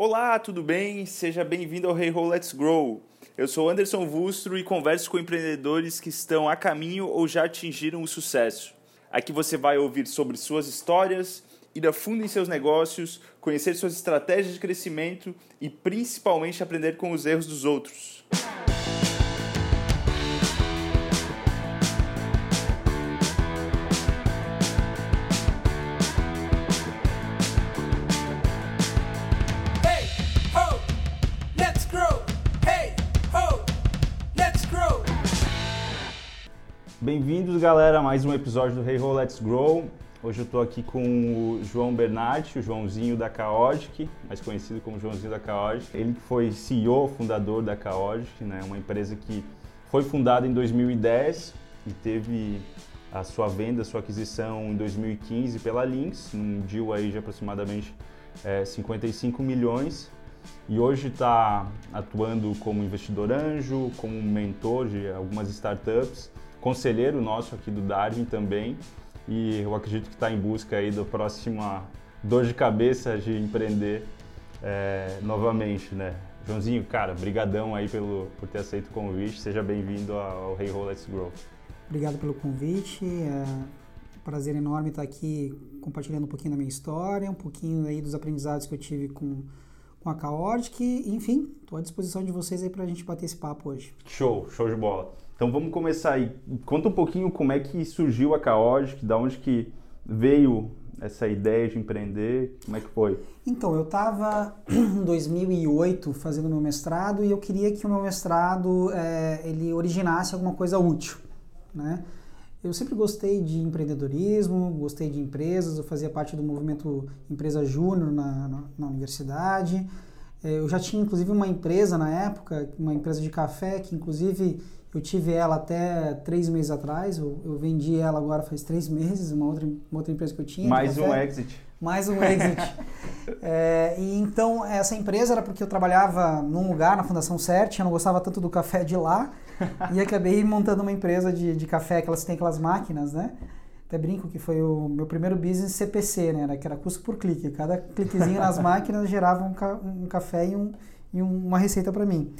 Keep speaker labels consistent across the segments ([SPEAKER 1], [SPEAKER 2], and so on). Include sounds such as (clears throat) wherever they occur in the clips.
[SPEAKER 1] Olá, tudo bem? Seja bem-vindo ao Hey Ho Let's Grow. Eu sou Anderson Vustro e converso com empreendedores que estão a caminho ou já atingiram o sucesso. Aqui você vai ouvir sobre suas histórias, ir a fundo em seus negócios, conhecer suas estratégias de crescimento e principalmente aprender com os erros dos outros. Bem-vindos, galera, a mais um episódio do Hey Ho Let's Grow. Hoje eu estou aqui com o João Bernardi, o Joãozinho da Chaotic, mais conhecido como Joãozinho da Chaotic. Ele que foi CEO, fundador da Chaotic, né, uma empresa que foi fundada em 2010 e teve a sua venda, a sua aquisição em 2015 pela Lynx, num deal aí de aproximadamente é, 55 milhões. E hoje está atuando como investidor anjo, como mentor de algumas startups conselheiro nosso aqui do Darwin também. E eu acredito que está em busca aí da próxima dor de cabeça de empreender é, novamente, né? Joãozinho, cara, brigadão aí pelo, por ter aceito o convite. Seja bem-vindo ao Hey Ho Let's Grow.
[SPEAKER 2] Obrigado pelo convite. É um prazer enorme estar aqui compartilhando um pouquinho da minha história, um pouquinho aí dos aprendizados que eu tive com, com a Caordic. Enfim, estou à disposição de vocês aí para a gente bater esse papo hoje.
[SPEAKER 1] Show, show de bola. Então vamos começar aí. Conta um pouquinho como é que surgiu a Caogic, da onde que veio essa ideia de empreender, como é que foi?
[SPEAKER 2] Então, eu estava em 2008 fazendo meu mestrado e eu queria que o meu mestrado é, ele originasse alguma coisa útil, né? Eu sempre gostei de empreendedorismo, gostei de empresas, eu fazia parte do movimento Empresa Júnior na, na, na universidade. É, eu já tinha inclusive uma empresa na época, uma empresa de café, que inclusive eu tive ela até três meses atrás, eu, eu, vendi ela agora faz três meses, uma outra, uma outra empresa que eu tinha.
[SPEAKER 1] Mais um exit.
[SPEAKER 2] Mais um exit. (laughs) é, e então, essa empresa era porque eu trabalhava num lugar, na Fundação CERT, eu não gostava tanto do café de lá, (laughs) e acabei montando uma empresa de, de café, que elas têm aquelas máquinas, né? Até brinco que foi o meu primeiro business CPC, né? Que era custo por clique. Cada cliquezinho nas (laughs) máquinas gerava um, ca um café e, um, e uma receita para mim.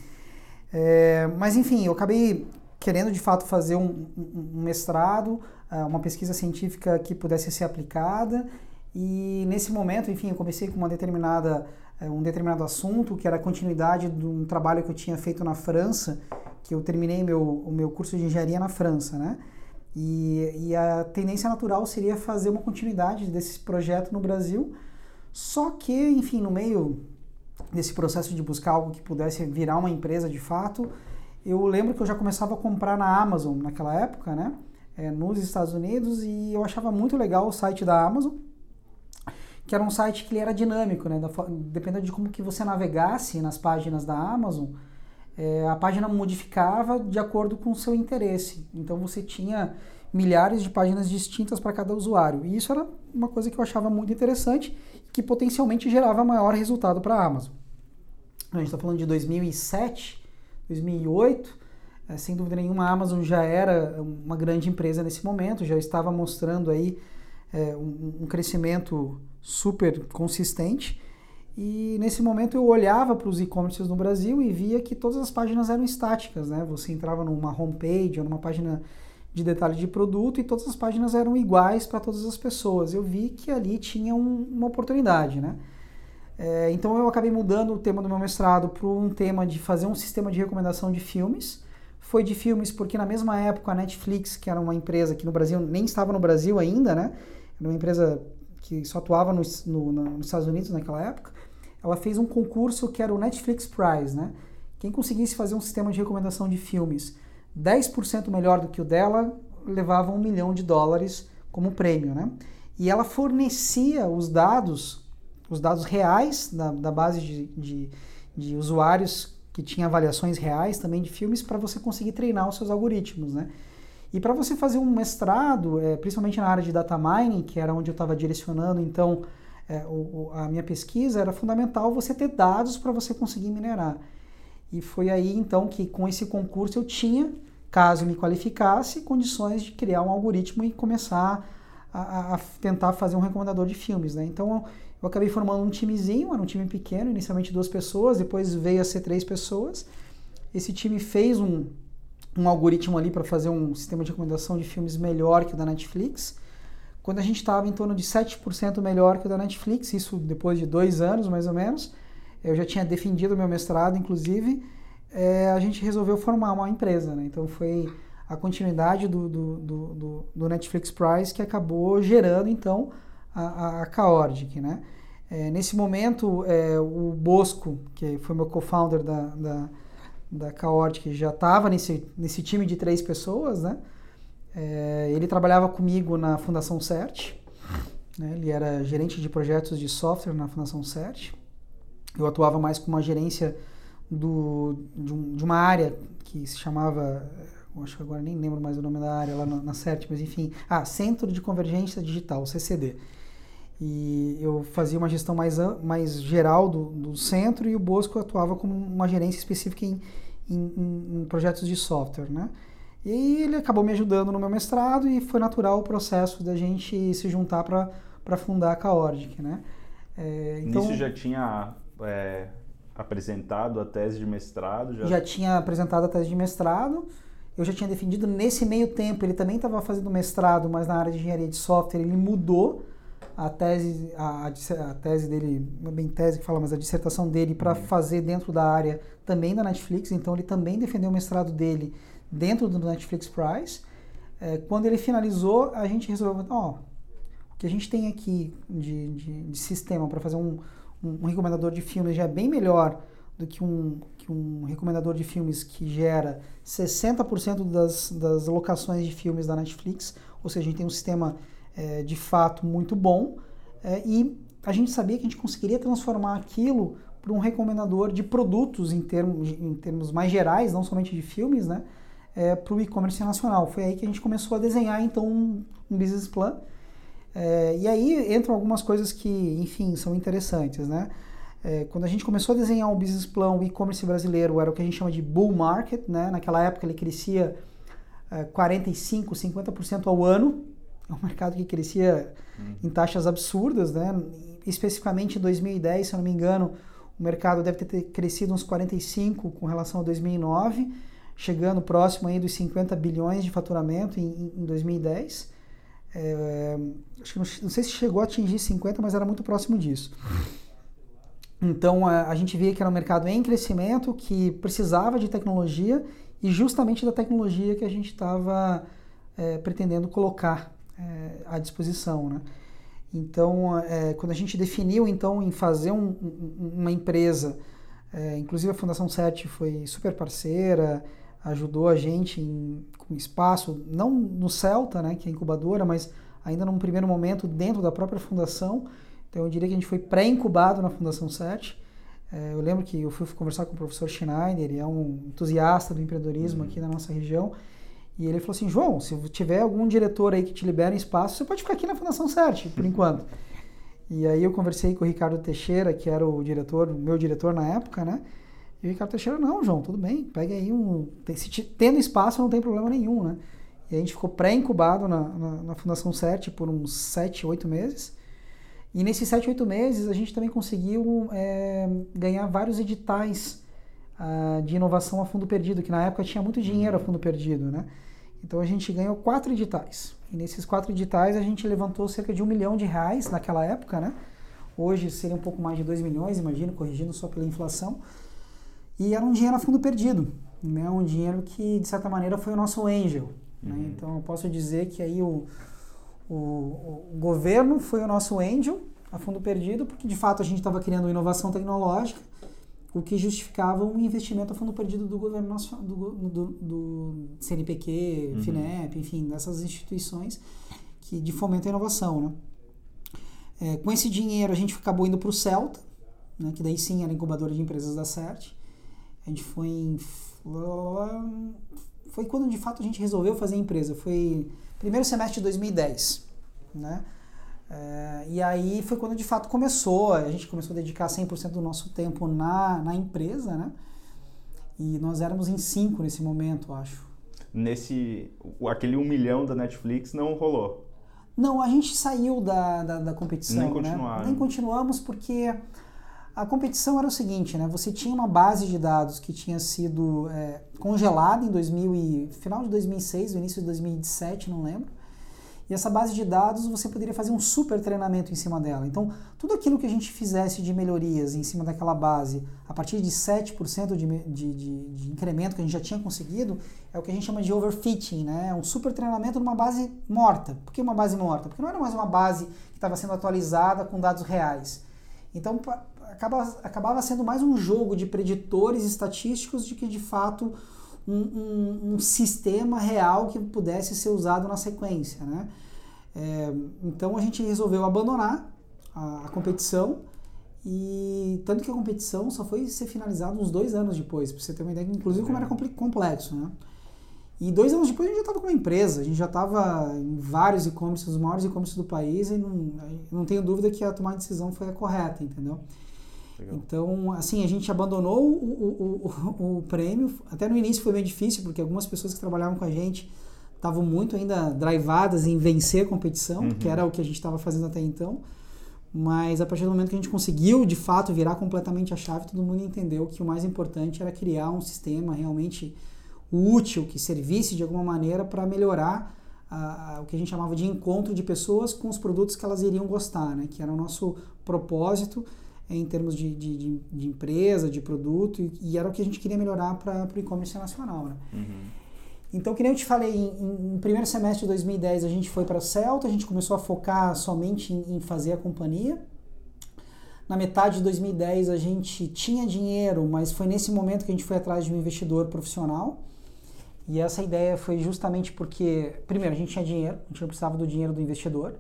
[SPEAKER 2] É, mas enfim, eu acabei querendo de fato fazer um, um mestrado, é, uma pesquisa científica que pudesse ser aplicada e nesse momento, enfim, eu comecei com uma determinada é, um determinado assunto que era a continuidade de um trabalho que eu tinha feito na França, que eu terminei meu, o meu curso de engenharia na França, né? E, e a tendência natural seria fazer uma continuidade desse projeto no Brasil, só que, enfim, no meio desse processo de buscar algo que pudesse virar uma empresa de fato, eu lembro que eu já começava a comprar na Amazon naquela época, né? É, nos Estados Unidos e eu achava muito legal o site da Amazon, que era um site que era dinâmico, né? Da, dependendo de como que você navegasse nas páginas da Amazon, é, a página modificava de acordo com o seu interesse. Então você tinha milhares de páginas distintas para cada usuário. E isso era uma coisa que eu achava muito interessante, que potencialmente gerava maior resultado para a Amazon. A gente está falando de 2007, 2008. É, sem dúvida nenhuma, a Amazon já era uma grande empresa nesse momento, já estava mostrando aí é, um, um crescimento super consistente. E nesse momento eu olhava para os e-commerces no Brasil e via que todas as páginas eram estáticas, né? Você entrava numa homepage ou numa página de detalhe de produto e todas as páginas eram iguais para todas as pessoas. Eu vi que ali tinha um, uma oportunidade, né? É, então eu acabei mudando o tema do meu mestrado para um tema de fazer um sistema de recomendação de filmes. Foi de filmes porque na mesma época a Netflix, que era uma empresa que no Brasil nem estava no Brasil ainda, né? Era uma empresa que só atuava no, no, nos Estados Unidos naquela época. Ela fez um concurso que era o Netflix Prize, né? Quem conseguisse fazer um sistema de recomendação de filmes 10% melhor do que o dela levava um milhão de dólares como prêmio, né? E ela fornecia os dados os dados reais da, da base de, de, de, usuários que tinha avaliações reais também de filmes para você conseguir treinar os seus algoritmos, né? E para você fazer um mestrado, é, principalmente na área de data mining, que era onde eu estava direcionando, então é, o, a minha pesquisa era fundamental você ter dados para você conseguir minerar. E foi aí então que com esse concurso eu tinha, caso me qualificasse, condições de criar um algoritmo e começar a, a, tentar fazer um recomendador de filmes, né? Então eu acabei formando um timezinho, era um time pequeno, inicialmente duas pessoas, depois veio a ser três pessoas. Esse time fez um, um algoritmo ali para fazer um sistema de recomendação de filmes melhor que o da Netflix. Quando a gente estava em torno de 7% melhor que o da Netflix, isso depois de dois anos mais ou menos, eu já tinha defendido meu mestrado, inclusive, é, a gente resolveu formar uma empresa. Né? Então foi a continuidade do, do, do, do, Netflix Prize que acabou gerando então a, a, Chaordic, né? É, nesse momento, é, o Bosco, que foi meu co-founder da, da, da Chaordic, já estava nesse, nesse time de três pessoas, né? É, ele trabalhava comigo na Fundação CERT, né? ele era gerente de projetos de software na Fundação CERT. Eu atuava mais com uma gerência do, de, um, de uma área que se chamava acho que agora nem lembro mais o nome da área lá na, na CERT, mas enfim, ah, Centro de Convergência Digital, CCD. E eu fazia uma gestão mais, mais geral do, do centro e o Bosco atuava como uma gerência específica em, em, em projetos de software, né? E ele acabou me ajudando no meu mestrado e foi natural o processo da gente se juntar para fundar a Caordic, né?
[SPEAKER 1] É, então, Nisso já tinha é, apresentado a tese de mestrado?
[SPEAKER 2] Já... já tinha apresentado a tese de mestrado eu já tinha defendido. Nesse meio tempo, ele também estava fazendo mestrado, mas na área de engenharia de software, ele mudou a tese, a, a tese dele, é bem tese que fala, mas a dissertação dele para uhum. fazer dentro da área também da Netflix. Então, ele também defendeu o mestrado dele dentro do Netflix Prize. É, quando ele finalizou, a gente resolveu, ó, o que a gente tem aqui de, de, de sistema para fazer um, um, recomendador de filmes já é bem melhor do que um, que um recomendador de filmes que gera 60% das, das locações de filmes da Netflix, ou seja, a gente tem um sistema é, de fato muito bom é, e a gente sabia que a gente conseguiria transformar aquilo para um recomendador de produtos em termos, em termos mais gerais, não somente de filmes, né, é, para o e-commerce nacional. Foi aí que a gente começou a desenhar então um, um business plan. É, e aí entram algumas coisas que, enfim, são interessantes, né? É, quando a gente começou a desenhar um business plan, o e-commerce brasileiro era o que a gente chama de bull market, né? Naquela época ele crescia é, 45, 50% ao ano. É um mercado que crescia hum. em taxas absurdas, né? Especificamente em 2010, se eu não me engano, o mercado deve ter crescido uns 45 com relação a 2009, chegando próximo aí dos 50 bilhões de faturamento em, em 2010. É, acho que não, sei se chegou a atingir 50, mas era muito próximo disso. Então a, a, gente via que era um mercado em crescimento, que precisava de tecnologia e justamente da tecnologia que a gente estava é, pretendendo colocar é, à disposição. Né? Então, é, quando a gente definiu então em fazer um, um, uma empresa, é, inclusive a Fundação 7 foi super parceira, ajudou a gente em, com espaço, não no Celta, né, que é incubadora, mas ainda num primeiro momento dentro da própria fundação, então eu diria que a gente foi pré-incubado na Fundação 7. É, eu lembro que eu fui conversar com o professor Schneider, ele é um entusiasta do empreendedorismo uhum. aqui na nossa região. E ele falou assim: João, se tiver algum diretor aí que te libera espaço, você pode ficar aqui na Fundação 7, por (laughs) enquanto. E aí eu conversei com o Ricardo Teixeira, que era o diretor, o meu diretor na época, né? E o Ricardo Teixeira, não, João, tudo bem, pega aí um. Se tendo espaço, não tem problema nenhum, né? E a gente ficou pré-incubado na, na, na, Fundação 7 por uns 7, 8 meses. E nesses 7, 8 meses a gente também conseguiu é, ganhar vários editais uh, de inovação a fundo perdido, que na época tinha muito dinheiro a fundo perdido, né? Então a gente ganhou quatro editais. E nesses quatro editais a gente levantou cerca de um milhão de reais naquela época, né? Hoje seria um pouco mais de 2 milhões, imagino, corrigindo só pela inflação. E era um dinheiro a fundo perdido, né? Um dinheiro que, de certa maneira, foi o nosso angel. Né? Uhum. Então eu posso dizer que aí o, o, o governo foi o nosso angel a fundo perdido, porque de fato a gente estava criando inovação tecnológica, o que justificava um investimento a fundo perdido do governo nacional, do, do, do CNPq, uhum. FINEP, enfim, dessas instituições que de fomento à inovação, né? É, com esse dinheiro a gente acabou indo para o Celta, né, que daí sim era incubadora de empresas da CERT. A gente foi em... Foi quando de fato a gente resolveu fazer a empresa. Foi primeiro semestre de 2010, né? É, e aí foi quando de fato começou, a gente começou a dedicar 100% do nosso tempo na, na empresa, né? E nós éramos em cinco nesse momento, acho.
[SPEAKER 1] Nesse, aquele um milhão da Netflix não rolou?
[SPEAKER 2] Não, a gente saiu da, da, da competição.
[SPEAKER 1] Nem
[SPEAKER 2] né?
[SPEAKER 1] continuaram.
[SPEAKER 2] Nem continuamos porque a competição era o seguinte, né? Você tinha uma base de dados que tinha sido é, congelada em 2000 e, final de 2006, início de 2007, não lembro. E essa base de dados você poderia fazer um super treinamento em cima dela. Então, tudo aquilo que a gente fizesse de melhorias em cima daquela base, a partir de 7% de, de, de, de incremento que a gente já tinha conseguido, é o que a gente chama de overfitting, né? Um super treinamento numa base morta. Por que uma base morta? Porque não era mais uma base que estava sendo atualizada com dados reais. Então, acabava, acabava sendo mais um jogo de preditores estatísticos de que, de fato, um, um, um sistema real que pudesse ser usado na sequência. Né? É, então a gente resolveu abandonar a, a, competição e tanto que a competição só foi ser finalizada uns dois anos depois, para você ter uma ideia, inclusive como era complexo. Né? E dois anos depois a gente já estava com uma empresa, a gente já estava em vários e-commerce, os maiores e-commerce do país, e não, não tenho dúvida que a tomada de decisão foi a correta, entendeu? Legal. Então, assim, a gente abandonou o, o, o, o, prêmio. Até no início foi bem difícil, porque algumas pessoas que trabalhavam com a gente estavam muito ainda drivadas em vencer a competição, uhum. que era o que a gente estava fazendo até então. Mas a partir do momento que a gente conseguiu, de fato, virar completamente a chave, todo mundo entendeu que o mais importante era criar um sistema realmente útil, que servisse de alguma maneira para melhorar a, a, o que a gente chamava de encontro de pessoas com os produtos que elas iriam gostar, né? que era o nosso propósito em termos de, de, de, empresa, de produto, e, e, era o que a gente queria melhorar para o e-commerce nacional. Né? Uhum. Então, que nem eu te falei, em, em primeiro semestre de 2010 a gente foi para Celta, a gente começou a focar somente em, em, fazer a companhia. Na metade de 2010 a gente tinha dinheiro, mas foi nesse momento que a gente foi atrás de um investidor profissional. E essa ideia foi justamente porque, primeiro, a gente tinha dinheiro, a gente não precisava do dinheiro do investidor.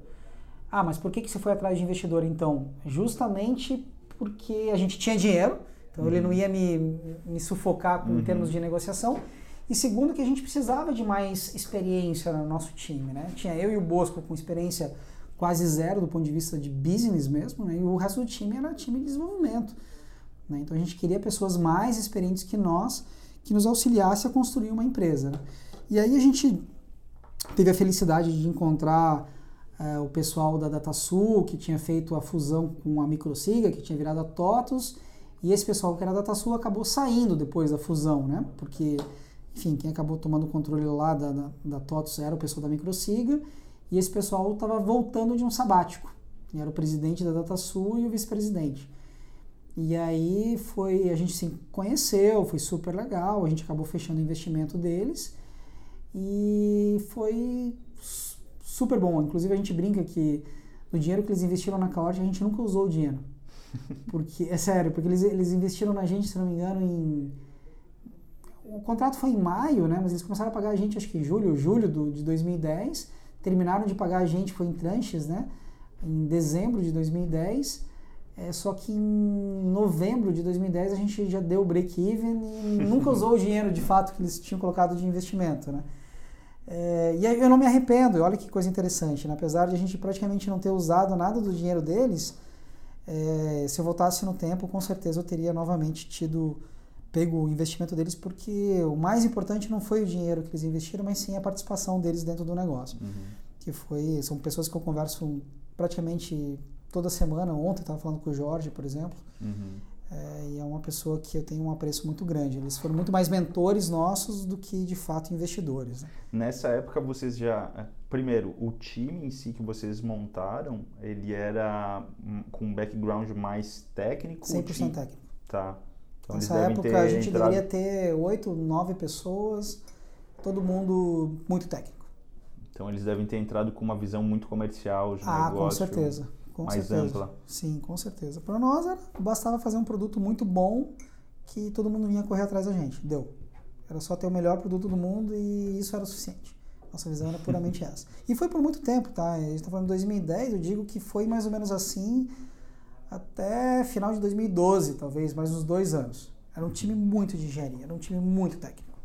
[SPEAKER 2] Ah, mas por que, que você foi atrás de investidor então? Justamente porque a gente tinha dinheiro, então uhum. ele não uhum. ia me, me sufocar com, uhum. em termos de negociação. E segundo, que a gente precisava de mais experiência no nosso time, né? Tinha eu e o Bosco com experiência quase zero do ponto de vista de business mesmo, né? E o resto do time era time de desenvolvimento. Né? Então a gente queria pessoas mais experientes que nós que nos auxiliasse a construir uma empresa. Né? E aí a gente teve a felicidade de encontrar é, o pessoal da DataSul, que tinha feito a fusão com a Microsiga, que tinha virado a TOTUS, e esse pessoal que era da DataSul acabou saindo depois da fusão, né? Porque, enfim, quem acabou tomando o controle lá da, da, da TOTUS era o pessoal da Microsiga, e esse pessoal estava voltando de um sabático. E era o presidente da DataSul e o vice-presidente. E aí foi, a gente se conheceu, foi super legal, a gente acabou fechando o investimento deles e foi super bom. Inclusive a gente brinca que no dinheiro que eles investiram na Caorte, a gente nunca usou o dinheiro. (laughs) Porque, é sério, porque eles, eles investiram na gente, se não me engano, em. O contrato foi em maio, né? Mas eles começaram a pagar a gente, acho que em julho, julho do, de 2010. Terminaram de pagar a gente, foi em tranches, né? Em dezembro de 2010. É, só que em novembro de 2010 a gente já deu break-even e (laughs) nunca usou o dinheiro de fato que eles tinham colocado de investimento, né? É, e eu não me arrependo, olha que coisa interessante, né? apesar de a gente praticamente não ter usado nada do dinheiro deles, é, se eu voltasse no tempo, com certeza eu teria novamente tido pego o investimento deles, porque o mais importante não foi o dinheiro que eles investiram, mas sim a participação deles dentro do negócio. Uhum. Que foi, são pessoas que eu converso praticamente toda semana. Ontem estava falando com o Jorge, por exemplo. Uhum. É, e é uma pessoa que eu tenho um apreço muito grande. Eles foram muito mais mentores nossos do que de fato investidores. Né?
[SPEAKER 1] Nessa época vocês já, é, primeiro, o time em si que vocês montaram, ele era com um background mais técnico?
[SPEAKER 2] 100% técnico.
[SPEAKER 1] Tá.
[SPEAKER 2] Então, Nessa época a gente entrado... deveria ter oito, nove pessoas, todo mundo muito técnico.
[SPEAKER 1] Então eles devem ter entrado com uma visão muito comercial de
[SPEAKER 2] ah,
[SPEAKER 1] negócio.
[SPEAKER 2] com certeza com
[SPEAKER 1] mais
[SPEAKER 2] certeza.
[SPEAKER 1] ampla.
[SPEAKER 2] Sim, com certeza. Para nós era, bastava fazer um produto muito bom que todo mundo vinha correr atrás da gente. Deu. Era só ter o melhor produto do mundo e isso era o suficiente. Nossa visão era puramente (laughs) essa. E foi por muito tempo, tá? A gente está falando de 2010, eu digo que foi mais ou menos assim até final de 2012, talvez, mais uns dois anos. Era um time muito de engenharia, era um time muito técnico.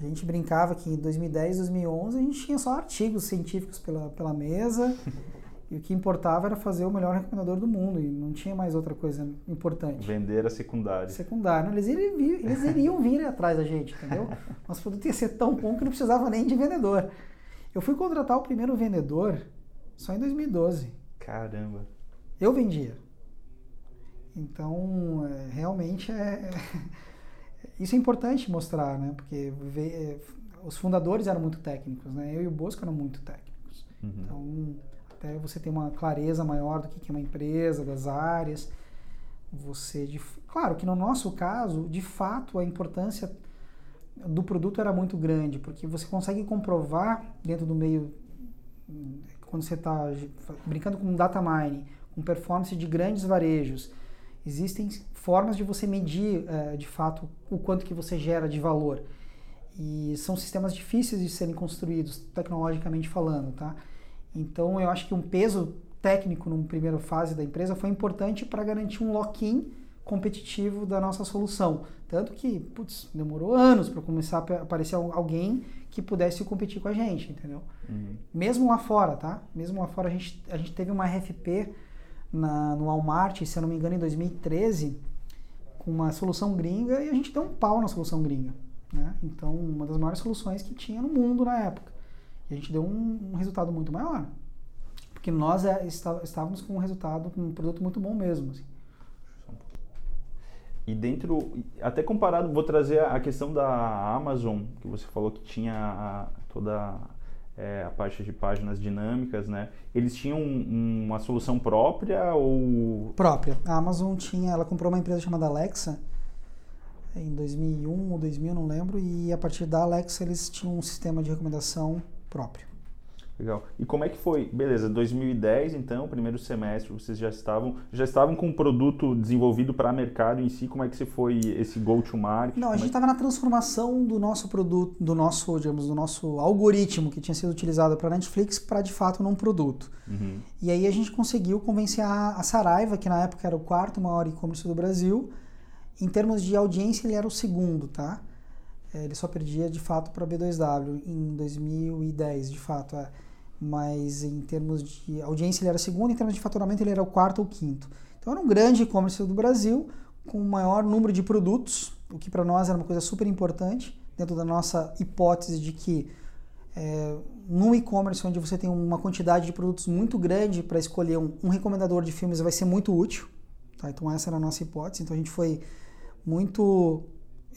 [SPEAKER 2] A gente brincava que em 2010, 2011 a gente tinha só artigos científicos pela, pela mesa (laughs) E o que importava era fazer o melhor recomendador do mundo e não tinha mais outra coisa importante.
[SPEAKER 1] Vender a secundária.
[SPEAKER 2] Secundária. Eles iriam, vir, eles iriam vir atrás da gente, entendeu? (laughs) Nosso produto ia ser tão bom que não precisava nem de vendedor. Eu fui contratar o primeiro vendedor Só em 2012.
[SPEAKER 1] Caramba.
[SPEAKER 2] Eu vendia. Então, é, realmente é. Isso é importante mostrar, né? Porque é, os fundadores eram muito técnicos, né? Eu e o Bosco eram muito técnicos. Uhum. Então, até você ter uma clareza maior do que é uma empresa, das áreas. Você, de, claro que no nosso caso, de fato, a importância do produto era muito grande, porque você consegue comprovar dentro do meio, quando você está brincando com data mining, com performance de grandes varejos, existem formas de você medir é, de fato o quanto que você gera de valor. E são sistemas difíceis de serem construídos, tecnologicamente falando, tá? Então eu acho que um peso técnico numa primeira fase da empresa foi importante para garantir um lock-in competitivo da nossa solução. Tanto que, putz, demorou anos para começar a aparecer alguém que pudesse competir com a gente, entendeu? Uhum. Mesmo lá fora, tá? Mesmo lá fora, a gente, a gente teve uma RFP na, no Walmart, se eu não me engano, em 2013, com uma solução gringa e a gente deu um pau na solução gringa. Né? Então, uma das maiores soluções que tinha no mundo na época. E a gente deu um, um resultado muito maior. Porque nós é, está, estávamos com um resultado, com um produto muito bom mesmo. Assim.
[SPEAKER 1] E dentro, até comparado, vou trazer a questão da Amazon, que você falou que tinha a, toda é, a parte de páginas dinâmicas, né? Eles tinham um, uma solução própria ou...
[SPEAKER 2] Própria. A Amazon tinha, ela comprou uma empresa chamada Alexa em 2001 ou 2000, não lembro, e a partir da Alexa eles tinham um sistema de recomendação próprio.
[SPEAKER 1] Legal. E como é que foi? Beleza, 2010, então, primeiro semestre, vocês já estavam já estavam com um produto desenvolvido para mercado em si. Como é que você foi esse go to market?
[SPEAKER 2] Não, a gente estava
[SPEAKER 1] é
[SPEAKER 2] na transformação do nosso produto, do nosso, digamos, do nosso algoritmo que tinha sido utilizado para Netflix para de fato num produto. Uhum. E aí a gente conseguiu convencer a, a Saraiva, que na época era o quarto maior e-commerce do Brasil. Em termos de audiência, ele era o segundo, tá? É, ele só perdia de fato para B2W em 2010, de fato. É mas em termos de audiência ele era segundo, em termos de faturamento ele era o quarto ou quinto. Então era um grande e-commerce do Brasil, com o maior número de produtos, o que para nós era uma coisa super importante, dentro da nossa hipótese de que é, num e-commerce onde você tem uma quantidade de produtos muito grande para escolher um, um, recomendador de filmes vai ser muito útil. Tá? Então essa era a nossa hipótese. Então a gente foi muito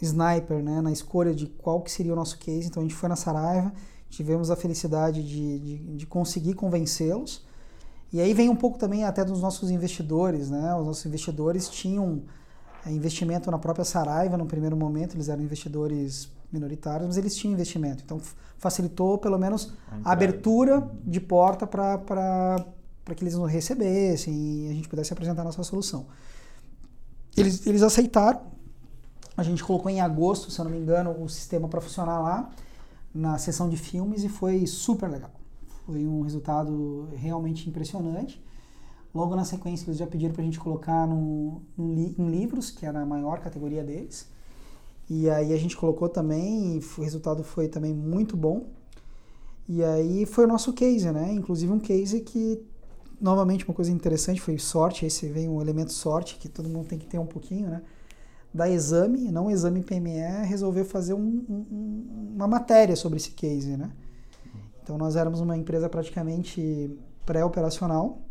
[SPEAKER 2] sniper né, na escolha de qual que seria o nosso case. Então a gente foi na Saraiva, tivemos a felicidade de, de, de conseguir convencê-los. E aí vem um pouco também até dos nossos investidores, né? Os nossos investidores tinham é, investimento na própria Saraiva no primeiro momento, eles eram investidores minoritários, mas eles tinham investimento. Então facilitou pelo menos a abertura de porta para que eles nos recebessem e a gente pudesse apresentar a nossa solução. Eles, eles aceitaram, a gente colocou em agosto, se eu não me engano, o sistema para funcionar lá na sessão de filmes e foi super legal. Foi um resultado realmente impressionante. Logo na sequência, eles já pediram para a gente colocar no, no em livros, que era a maior categoria deles. E aí a gente colocou também, e o resultado foi também muito bom. E aí foi o nosso case, né? Inclusive um case que, novamente, uma coisa interessante foi sorte. Aí você vem um elemento sorte, que todo mundo tem que ter um pouquinho, né? Da Exame, não Exame PME, resolveu fazer um, um, uma matéria sobre esse case, né? Então nós éramos uma empresa praticamente pré-operacional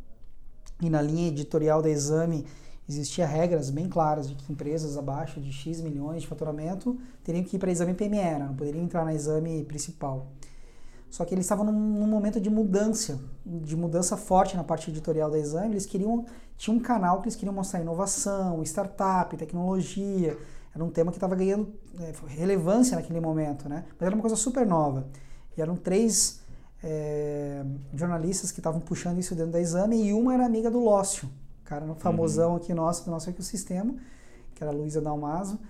[SPEAKER 2] e na linha editorial da Exame existia regras bem claras de que empresas abaixo de X milhões de faturamento teriam que ir para Exame PME, né? não poderiam entrar na Exame principal. Só que eles estavam num, num, momento de mudança, de mudança forte na parte editorial da Exame. Eles queriam, tinha um canal que eles queriam mostrar inovação, startup, tecnologia. Era um tema que estava ganhando é, relevância naquele momento, né? Mas era uma coisa super nova. E eram três é, jornalistas que estavam puxando isso dentro da Exame e uma era amiga do Lócio, cara famosão uhum. aqui nosso, do nosso ecossistema, que era a Luísa Dalmaso.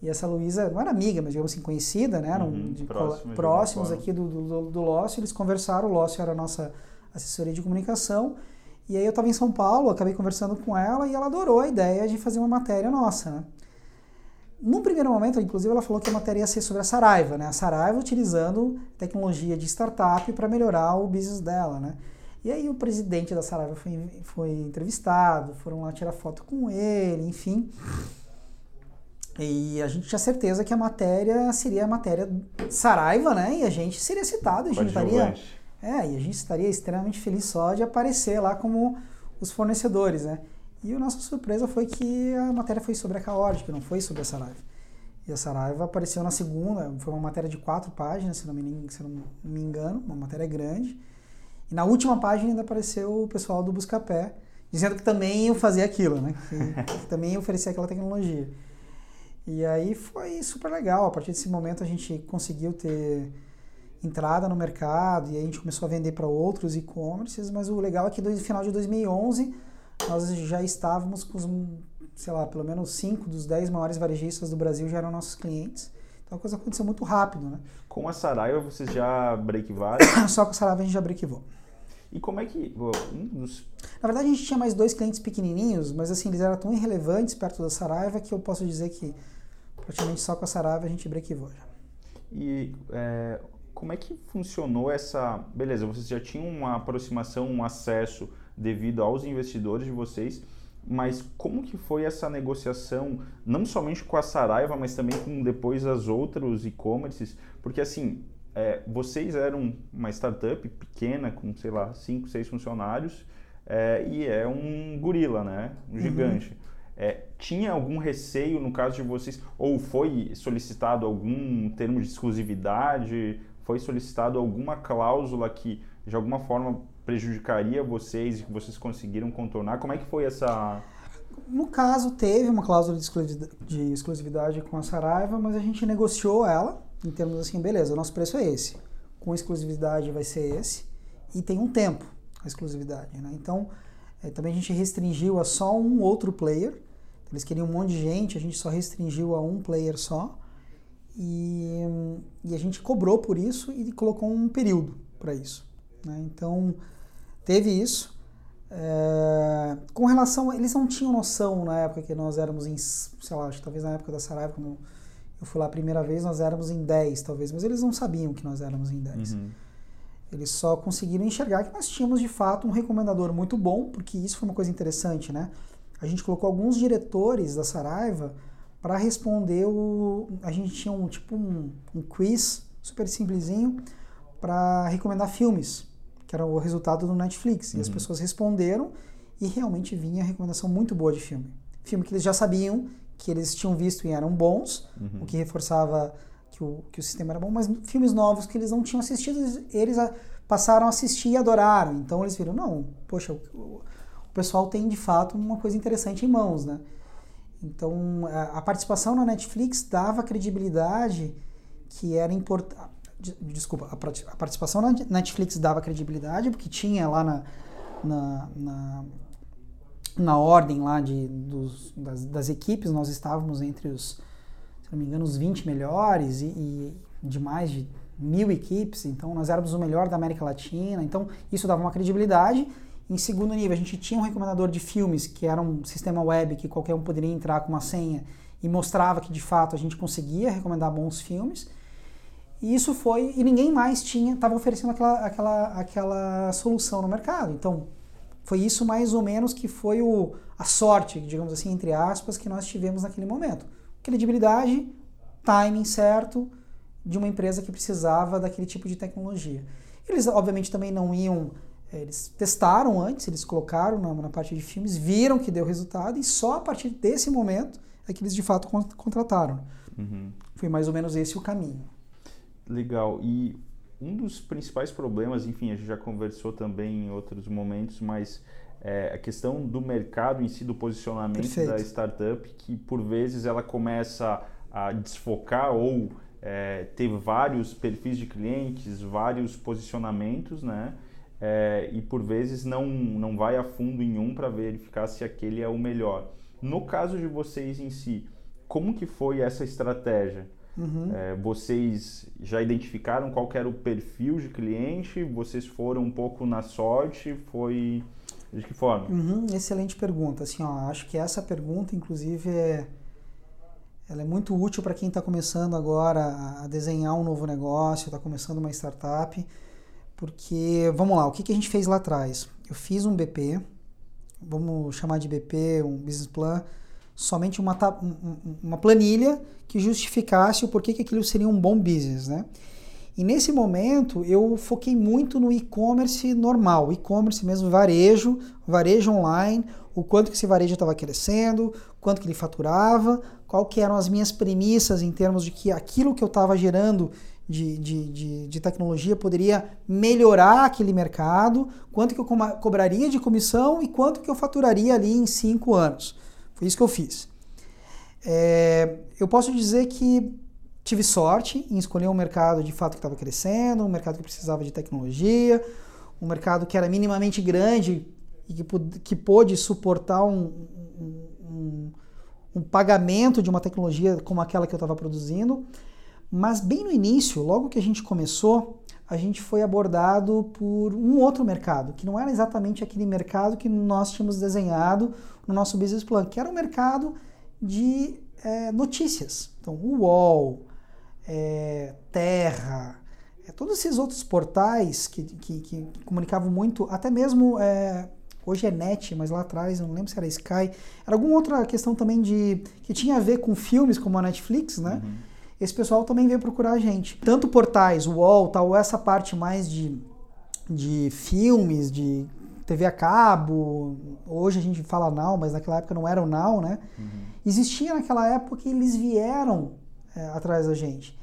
[SPEAKER 2] E essa Luísa não era amiga, mas digamos assim, conhecida, né? Eram uhum, próximo, próximos aqui do, do, do Lócio. Eles conversaram, o Lócio era a nossa assessoria de comunicação. E aí eu estava em São Paulo, acabei conversando com ela e ela adorou a ideia de fazer uma matéria nossa, né? Num primeiro momento, inclusive, ela falou que a matéria ia ser sobre a Saraiva, né? A Saraiva utilizando tecnologia de startup para melhorar o business dela, né? E aí o presidente da Saraiva foi, foi entrevistado, foram lá tirar foto com ele, enfim. E a gente tinha certeza que a matéria seria a matéria Saraiva, né? E a gente seria citado, a gente estaria É, e a gente estaria extremamente feliz só de aparecer lá como os fornecedores, né? E a nossa surpresa foi que a matéria foi sobre a Caord, que não foi sobre a Saraiva. E a Saraiva apareceu na segunda, foi uma matéria de quatro páginas, se não me, se não me engano, uma matéria grande. E na última página ainda apareceu o pessoal do Buscapé, dizendo que também iam fazer aquilo, né? Que, que também ia oferecer aquela tecnologia. E aí foi super legal. A partir desse momento a gente conseguiu ter entrada no mercado e a gente começou a vender para outros e-commerces, mas o legal é que no final de 2011 nós já estávamos com os, sei lá, pelo menos 5 dos 10 maiores varejistas do Brasil já eram nossos clientes. Então a coisa aconteceu muito rápido, né?
[SPEAKER 1] Com a Saraiva vocês já breakvaram? (coughs)
[SPEAKER 2] Só com a Saraiva a gente já breakivou.
[SPEAKER 1] E como é que. Um dos...
[SPEAKER 2] Na verdade, a gente tinha mais dois clientes pequenininhos, mas assim, eles eram tão irrelevantes perto da Saraiva que eu posso dizer que praticamente só com a Saraiva a gente breakivou já.
[SPEAKER 1] E é, como é que funcionou essa. Beleza, vocês já tinham uma aproximação, um acesso devido aos investidores de vocês, mas como que foi essa negociação, não somente com a Saraiva, mas também com depois as outros e-commerces? Porque assim, é, vocês eram uma startup pequena, com, sei lá, 5, 6 funcionários, é, e é um gorila, né? Um uhum. gigante. Uhum. É, tinha algum receio no caso de vocês, ou foi solicitado algum termo de exclusividade, foi solicitado alguma cláusula que de alguma forma prejudicaria vocês e que vocês conseguiram contornar? Como é que foi essa.
[SPEAKER 2] No caso, teve uma cláusula de exclusividade com a Saraiva, mas a gente negociou ela em termos assim, beleza, o nosso preço é esse, com exclusividade vai ser esse, e tem um tempo a exclusividade, né? Então, é, também a gente restringiu a só um outro player, eles queriam um monte de gente, a gente só restringiu a um player só, e, e a gente cobrou por isso e colocou um período para isso. Né? Então, teve isso. É, com relação, eles não tinham noção na época que nós éramos em, sei lá, acho, talvez na época da Saraiva, quando eu fui lá a primeira vez, nós éramos em 10, talvez, mas eles não sabiam que nós éramos em 10. Uhum. Eles só conseguiram enxergar que nós tínhamos de fato um recomendador muito bom, porque isso foi uma coisa interessante, né? A gente colocou alguns diretores da Saraiva para responder o. A gente tinha um tipo um, um quiz super simplesinho para recomendar filmes, que era o resultado do Netflix. Uhum. E as uhum. pessoas responderam e realmente vinha recomendação muito boa de filme. Filme que eles já sabiam que eles tinham visto e eram bons, uhum. o que reforçava que o, que o sistema era bom, mas filmes novos que eles não tinham assistido, eles a, passaram a assistir e adoraram. Então eles viram, não, poxa, o, pessoal tem de fato uma coisa interessante em mãos, né? Então a, participação na Netflix dava credibilidade que era importante. Desculpa, a, a participação na Netflix dava credibilidade, porque tinha lá na, na, na na ordem lá de, dos, das, das, equipes, nós estávamos entre os, se não me engano, os 20 melhores e, e, de mais de mil equipes, então nós éramos o melhor da América Latina, então isso dava uma credibilidade. Em segundo nível, a gente tinha um recomendador de filmes, que era um sistema web que qualquer um poderia entrar com uma senha e mostrava que de fato a gente conseguia recomendar bons filmes. E isso foi, e ninguém mais tinha, estava oferecendo aquela, aquela, aquela solução no mercado. Então, foi isso mais ou menos que foi o, a sorte, digamos assim, entre aspas, que nós tivemos naquele momento. Credibilidade, timing certo de uma empresa que precisava daquele tipo de tecnologia. Eles, obviamente, também não iam. Eh, eles testaram antes, eles colocaram na, na parte de filmes, viram que deu resultado e só a partir desse momento é que eles de fato contrataram. Uhum. Foi mais ou menos esse o caminho.
[SPEAKER 1] Legal. E um dos principais problemas, enfim, a gente já conversou também em outros momentos, mas é a questão do mercado em si, do posicionamento Perfeito. da startup, que por vezes ela começa a desfocar ou é, ter vários perfis de clientes, vários posicionamentos, né? É, e por vezes não, não vai a fundo em um para verificar se aquele é o melhor. No caso de vocês em si, como que foi essa estratégia? Uhum. É, vocês já identificaram qual era o perfil de cliente? Vocês foram um pouco na sorte? Foi de que forma?
[SPEAKER 2] Uhum, excelente pergunta. Assim, ó, acho que essa pergunta, inclusive, é, ela é muito útil para quem está começando agora a desenhar um novo negócio, está começando uma startup, porque, vamos lá, o que, que a gente fez lá atrás? Eu fiz um BP, vamos chamar de BP, um business plan, somente uma, uma planilha que justificasse o porquê que aquilo seria um bom business, né? E nesse momento eu foquei muito no e-commerce normal, e-commerce mesmo, varejo, varejo online, o quanto que esse varejo estava crescendo, quanto que ele faturava, qual que eram as minhas premissas em termos de que aquilo que eu estava gerando de, de, de, de, tecnologia poderia melhorar aquele mercado, quanto que eu cobraria de comissão e quanto que eu faturaria ali em cinco anos. Foi isso que eu fiz. É, eu posso dizer que tive sorte em escolher um mercado de fato que estava crescendo, um mercado que precisava de tecnologia, um mercado que era minimamente grande e que, que pôde suportar um, um, um pagamento de uma tecnologia como aquela que eu estava produzindo. Mas bem no início, logo que a gente começou, a gente foi abordado por um outro mercado, que não era exatamente aquele mercado que nós tínhamos desenhado no nosso business plan, que era o um mercado de é, notícias. Então, UOL, é, Terra, é, todos esses outros portais que, que, que comunicavam muito, até mesmo hoje é net, mas lá atrás, não lembro se era Sky, era alguma outra questão também de que tinha a ver com filmes como a Netflix, né? Uhum esse pessoal também veio procurar a gente. Tanto portais, UOL, tal, essa parte mais de, de filmes, de TV a cabo, hoje a gente fala Now, mas naquela época não era o Now, né? Uhum. Existia naquela época e eles vieram é, atrás da gente.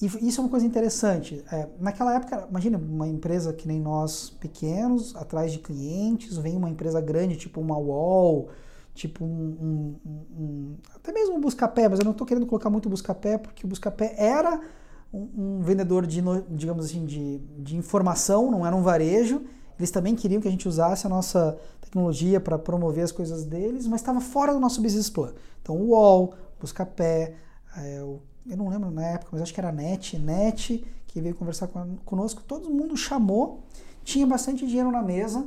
[SPEAKER 2] E isso é uma coisa interessante. É, naquela época, imagina uma empresa que nem nós, pequenos, atrás de clientes, vem uma empresa grande, tipo uma UOL, tipo um, um, um, até mesmo um Buscapé, mas eu não estou querendo colocar muito Buscapé porque o Buscapé era um, um vendedor de, digamos assim, de, de informação, não era um varejo. Eles também queriam que a gente usasse a nossa tecnologia para promover as coisas deles, mas estava fora do nosso business plan. Então o UOL, Buscapé, é, eu não lembro na época, mas acho que era NET, NET, que veio conversar conosco, todo mundo chamou, tinha bastante dinheiro na mesa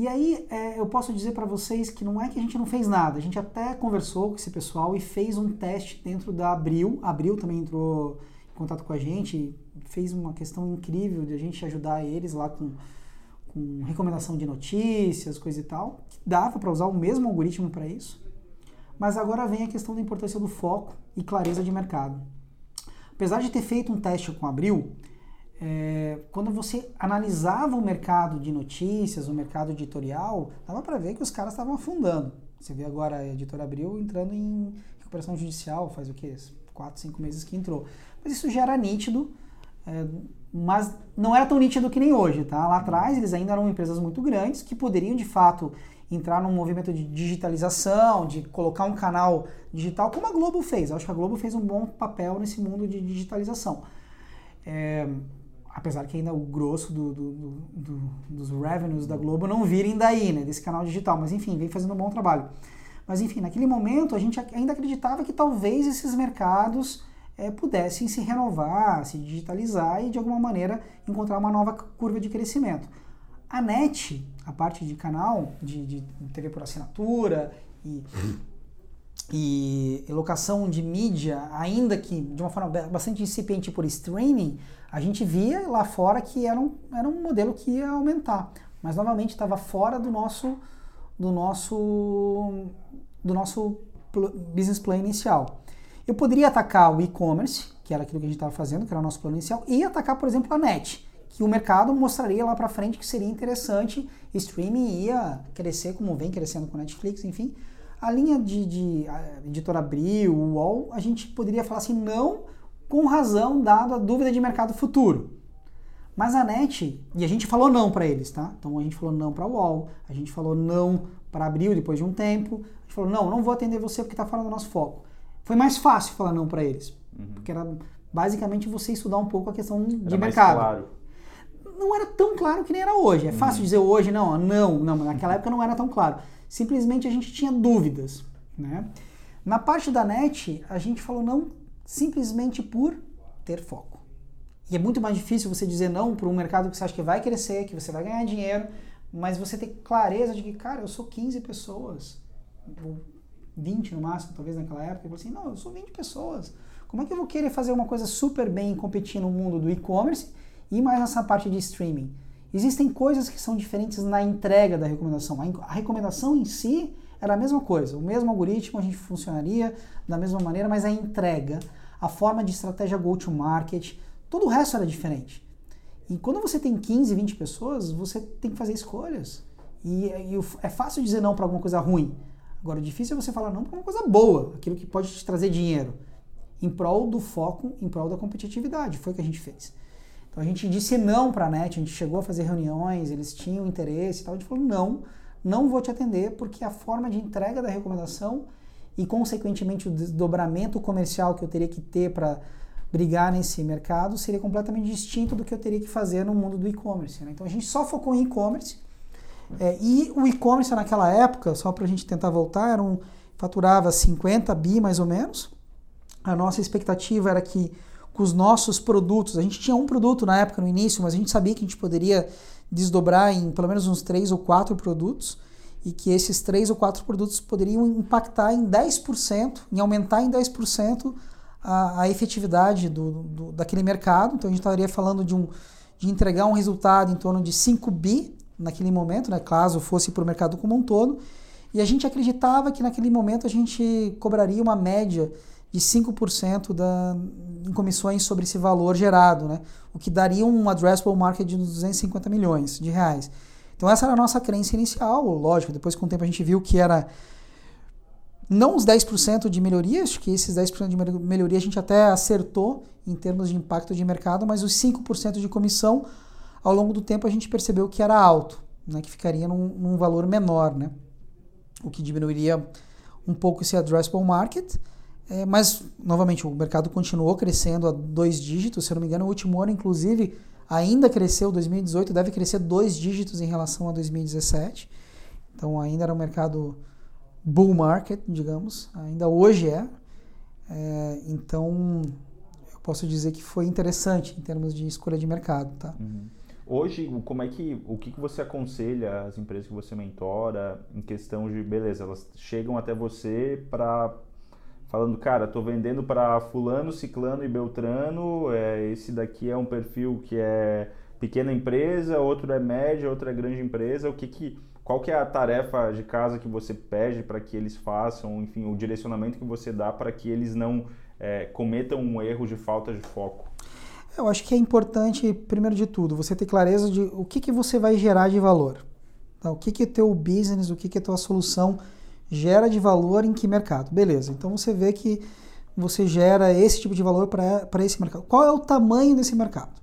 [SPEAKER 2] e aí é, eu posso dizer para vocês que não é que a gente não fez nada, a gente até conversou com esse pessoal e fez um teste dentro da Abril. A Abril também entrou em contato com a gente, fez uma questão incrível de a gente ajudar eles lá com, com recomendação de notícias, coisa e tal. Dava para usar o mesmo algoritmo para isso. Mas agora vem a questão da importância do foco e clareza de mercado. Apesar de ter feito um teste com a Abril, é, quando você analisava o mercado de notícias, o mercado editorial, dava para ver que os caras estavam afundando. Você vê agora a editora Abril entrando em recuperação judicial, faz o quê? Quatro, cinco meses que entrou. Mas isso já era nítido, é, mas não era tão nítido que nem hoje, tá? Lá atrás eles ainda eram empresas muito grandes que poderiam de fato entrar num movimento de digitalização, de colocar um canal digital, como a Globo fez. Eu acho que a Globo fez um bom papel nesse mundo de digitalização. É, apesar que ainda o grosso do, do, do, dos revenues da Globo não virem daí, né, desse canal digital, mas enfim, vem fazendo um bom trabalho. Mas enfim, naquele momento a gente ainda acreditava que talvez esses mercados é, pudessem se renovar, se digitalizar e de alguma maneira encontrar uma nova curva de crescimento. A NET, a parte de canal, de, de TV por assinatura e (laughs) e locação de mídia, ainda que de uma forma bastante incipiente por streaming, a gente via lá fora que era um, era um modelo que ia aumentar. Mas novamente estava fora do nosso, do nosso, do nosso business plan inicial. Eu poderia atacar o e-commerce, que era aquilo que a gente estava fazendo, que era o nosso plano inicial, e atacar, por exemplo, a net, que o mercado mostraria lá para frente que seria interessante, streaming ia crescer como vem crescendo com Netflix, enfim. A linha de, de editora Abril, o UOL, a gente poderia falar assim, não com razão, dado a dúvida de mercado futuro. Mas a NET, e a gente falou não para eles, tá? Então a gente falou não para o UOL, a gente falou não para Abril depois de um tempo, a gente falou não, não vou atender você porque está fora do nosso foco. Foi mais fácil falar não para eles, uhum. porque era basicamente você estudar um pouco a questão de era mercado. claro. Não era tão claro que nem era hoje. É fácil uhum. dizer hoje, não, não, não, naquela época não era tão claro simplesmente a gente tinha dúvidas. Né? Na parte da net, a gente falou não simplesmente por ter foco. E é muito mais difícil você dizer não para um mercado que você acha que vai crescer, que você vai ganhar dinheiro, mas você ter clareza de que, cara, eu sou 15 pessoas, ou 20 no máximo, talvez naquela época, e assim, não, eu sou 20 pessoas. Como é que eu vou querer fazer uma coisa super bem e competir no mundo do e-commerce e mais nessa parte de streaming? Existem coisas que são diferentes na entrega da recomendação. A recomendação em si era a mesma coisa, o mesmo algoritmo a gente funcionaria da mesma maneira, mas a entrega, a forma de estratégia go-to-market, Todo o resto era diferente. E quando você tem 15, 20 pessoas, você tem que fazer escolhas. E, e é fácil dizer não para alguma coisa ruim. Agora, o difícil é você falar não para uma coisa boa, aquilo que pode te trazer dinheiro, em prol do foco, em prol da competitividade. Foi o que a gente fez. Então a gente disse não para a NET, a gente chegou a fazer reuniões, eles tinham interesse e tal, a gente falou não, não vou te atender porque a forma de entrega da recomendação e consequentemente o desdobramento comercial que eu teria que ter para brigar nesse mercado seria completamente distinto do que eu teria que fazer no mundo do e-commerce. Né? Então a gente só focou em e-commerce é, e o e-commerce naquela época, só para a gente tentar voltar, era um, faturava 50 bi mais ou menos. A nossa expectativa era que com os nossos produtos, a gente tinha um produto na época no início, mas a gente sabia que a gente poderia desdobrar em pelo menos uns três ou quatro produtos e que esses três ou quatro produtos poderiam impactar em 10%, em aumentar em 10% a, a efetividade do, do, daquele mercado. Então a gente estaria falando de, um, de entregar um resultado em torno de 5 bi naquele momento, né, caso fosse para o mercado como um todo. E a gente acreditava que naquele momento a gente cobraria uma média de 5% da, em comissões sobre esse valor gerado, né? o que daria um addressable market de 250 milhões de reais. Então essa era a nossa crença inicial, lógico, depois com o tempo a gente viu que era não os 10% de melhoria, acho que esses 10% de melhoria a gente até acertou em termos de impacto de mercado, mas os 5% de comissão, ao longo do tempo a gente percebeu que era alto, né, que ficaria num, num valor menor, né, o que diminuiria um pouco esse addressable market. É, mas, novamente, o mercado continuou crescendo a dois dígitos, se eu não me engano, o último ano, inclusive, ainda cresceu, 2018 deve crescer dois dígitos em relação a 2017. Então, ainda era um mercado bull market, digamos, ainda hoje é. é então, eu posso dizer que foi interessante em termos de escolha de mercado, tá?
[SPEAKER 1] Uhum. Hoje, como é que, o que, que você aconselha as empresas que você mentora em questão de, beleza, elas chegam até você para falando, cara, tô vendendo para fulano, ciclano e beltrano, é, esse daqui é um perfil que é pequena empresa, outro é média, outro é grande empresa, o que que qual que é a tarefa de casa que você pede para que eles façam, enfim, o direcionamento que você dá para que eles não é, cometam um erro de falta de foco?
[SPEAKER 2] Eu acho que é importante, primeiro de tudo, você ter clareza de o que, que você vai gerar de valor. Tá? O que, que é teu business, o que, que é tua solução gera de valor em que mercado? Beleza, então você vê que você gera esse tipo de valor para esse mercado. Qual é o tamanho desse mercado?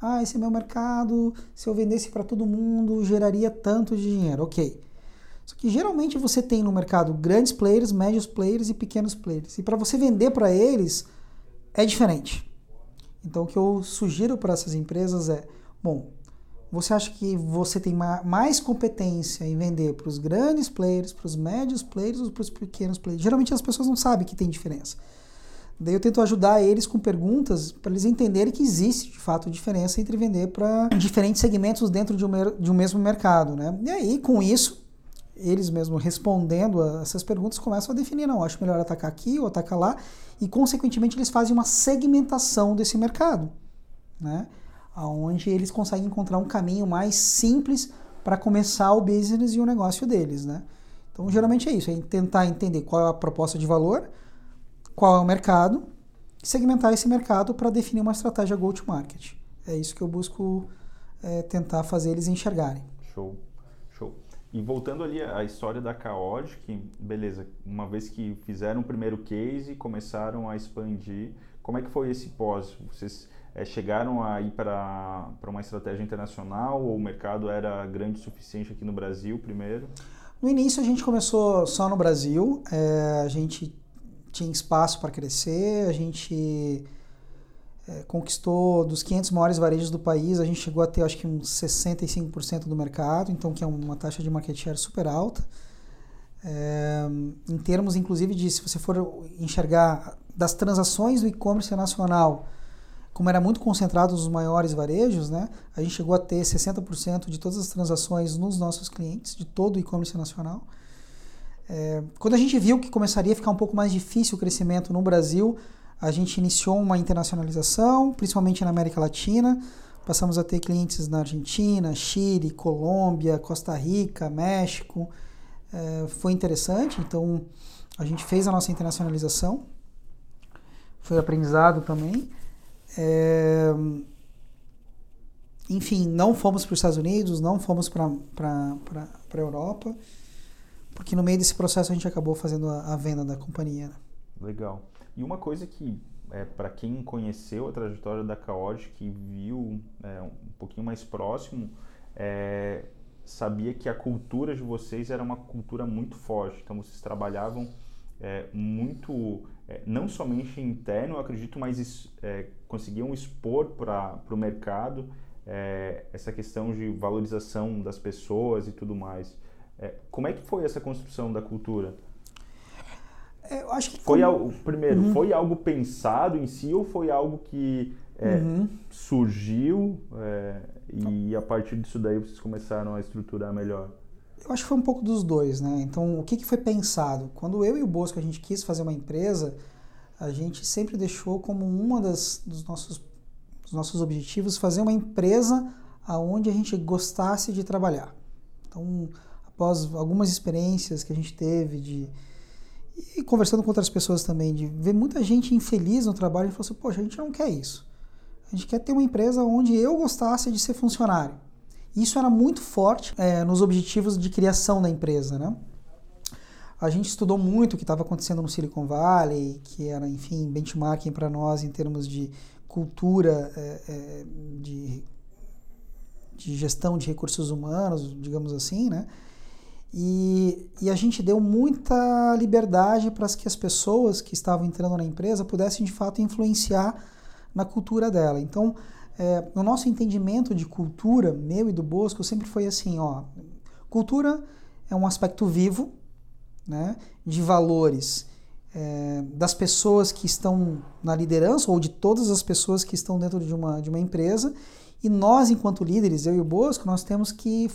[SPEAKER 2] Ah, esse é meu mercado, se eu vendesse para todo mundo, geraria tanto de dinheiro. Ok. Só que geralmente você tem no mercado grandes players, médios players e pequenos players. E para você vender para eles é diferente. Então o que eu sugiro para essas empresas é, bom, você acha que você tem mais competência em vender para os grandes players, para os médios players ou para os pequenos players? Geralmente as pessoas não sabem que tem diferença. Daí eu tento ajudar eles com perguntas para eles entenderem que existe de fato diferença entre vender para diferentes segmentos dentro de um, de um mesmo mercado. Né? E aí, com isso, eles mesmos respondendo a essas perguntas começam a definir, não, acho melhor atacar aqui ou atacar lá, e consequentemente eles fazem uma segmentação desse mercado. Né? Onde eles conseguem encontrar um caminho mais simples para começar o business e o negócio deles, né? Então, geralmente é isso, é tentar entender qual é a proposta de valor, qual é o mercado, segmentar esse mercado para definir uma estratégia go-to-market. É isso que eu busco é, tentar fazer eles enxergarem.
[SPEAKER 1] Show, show. E voltando ali à história da Chaotic, beleza, uma vez que fizeram o primeiro case, começaram a expandir, como é que foi esse pós? Vocês é, chegaram a ir para uma estratégia internacional ou o mercado era grande o suficiente aqui no Brasil primeiro?
[SPEAKER 2] No início a gente começou só no Brasil, é, a gente tinha espaço para crescer, a gente é, conquistou dos 500 maiores varejos do país, a gente chegou a ter acho que uns 65% do mercado, então que é uma taxa de market share super alta. É, em termos inclusive de se você for enxergar das transações do e-commerce nacional, como era muito concentrado nos maiores varejos, né, a gente chegou a ter 60% de todas as transações nos nossos clientes, de todo o e-commerce nacional. É, quando a gente viu que começaria a ficar um pouco mais difícil o crescimento no Brasil, a gente iniciou uma internacionalização, principalmente na América Latina. Passamos a ter clientes na Argentina, Chile, Colômbia, Costa Rica, México. É, foi interessante, então a gente fez a nossa internacionalização. Foi aprendizado também. É... Enfim, não fomos para os Estados Unidos, não fomos para a Europa, porque no meio desse processo a gente acabou fazendo a, a venda da companhia. Né?
[SPEAKER 1] Legal. E uma coisa que, é, para quem conheceu a trajetória da Caod, que viu é, um pouquinho mais próximo, é, sabia que a cultura de vocês era uma cultura muito forte. Então vocês trabalhavam é, muito, é, não somente interno, eu acredito, mas é, conseguiam expor para o mercado é, essa questão de valorização das pessoas e tudo mais. É, como é que foi essa construção da cultura?
[SPEAKER 2] É, eu acho que
[SPEAKER 1] foi como... algo, primeiro, uhum. foi algo pensado em si ou foi algo que é, uhum. surgiu e a partir disso daí vocês começaram a estruturar melhor?
[SPEAKER 2] Eu acho que foi um pouco dos dois, né? Então, o que, que foi pensado? Quando eu e o Bosco a gente quis fazer uma empresa, a gente sempre deixou como uma das dos nossos dos nossos objetivos fazer uma empresa aonde a gente gostasse de trabalhar. Então, após algumas experiências que a gente teve de e conversando com outras pessoas também, de ver muita gente infeliz no trabalho e falou assim, poxa, a gente não quer isso. A gente quer ter uma empresa onde eu gostasse de ser funcionário. Isso era muito forte é, nos objetivos de criação da empresa, né? A gente estudou muito o que estava acontecendo no Silicon Valley, que era, enfim, benchmarking para nós em termos de cultura é, é, de, de gestão de recursos humanos, digamos assim, né? E, e, a gente deu muita liberdade para que as pessoas que estavam entrando na empresa pudessem de fato influenciar na cultura dela. Então, é, no nosso entendimento de cultura, meu e do Bosco, sempre foi assim: ó, cultura é um aspecto vivo né, de valores é, das pessoas que estão na liderança ou de todas as pessoas que estão dentro de uma, de uma empresa. E nós, enquanto líderes, eu e o Bosco, nós temos que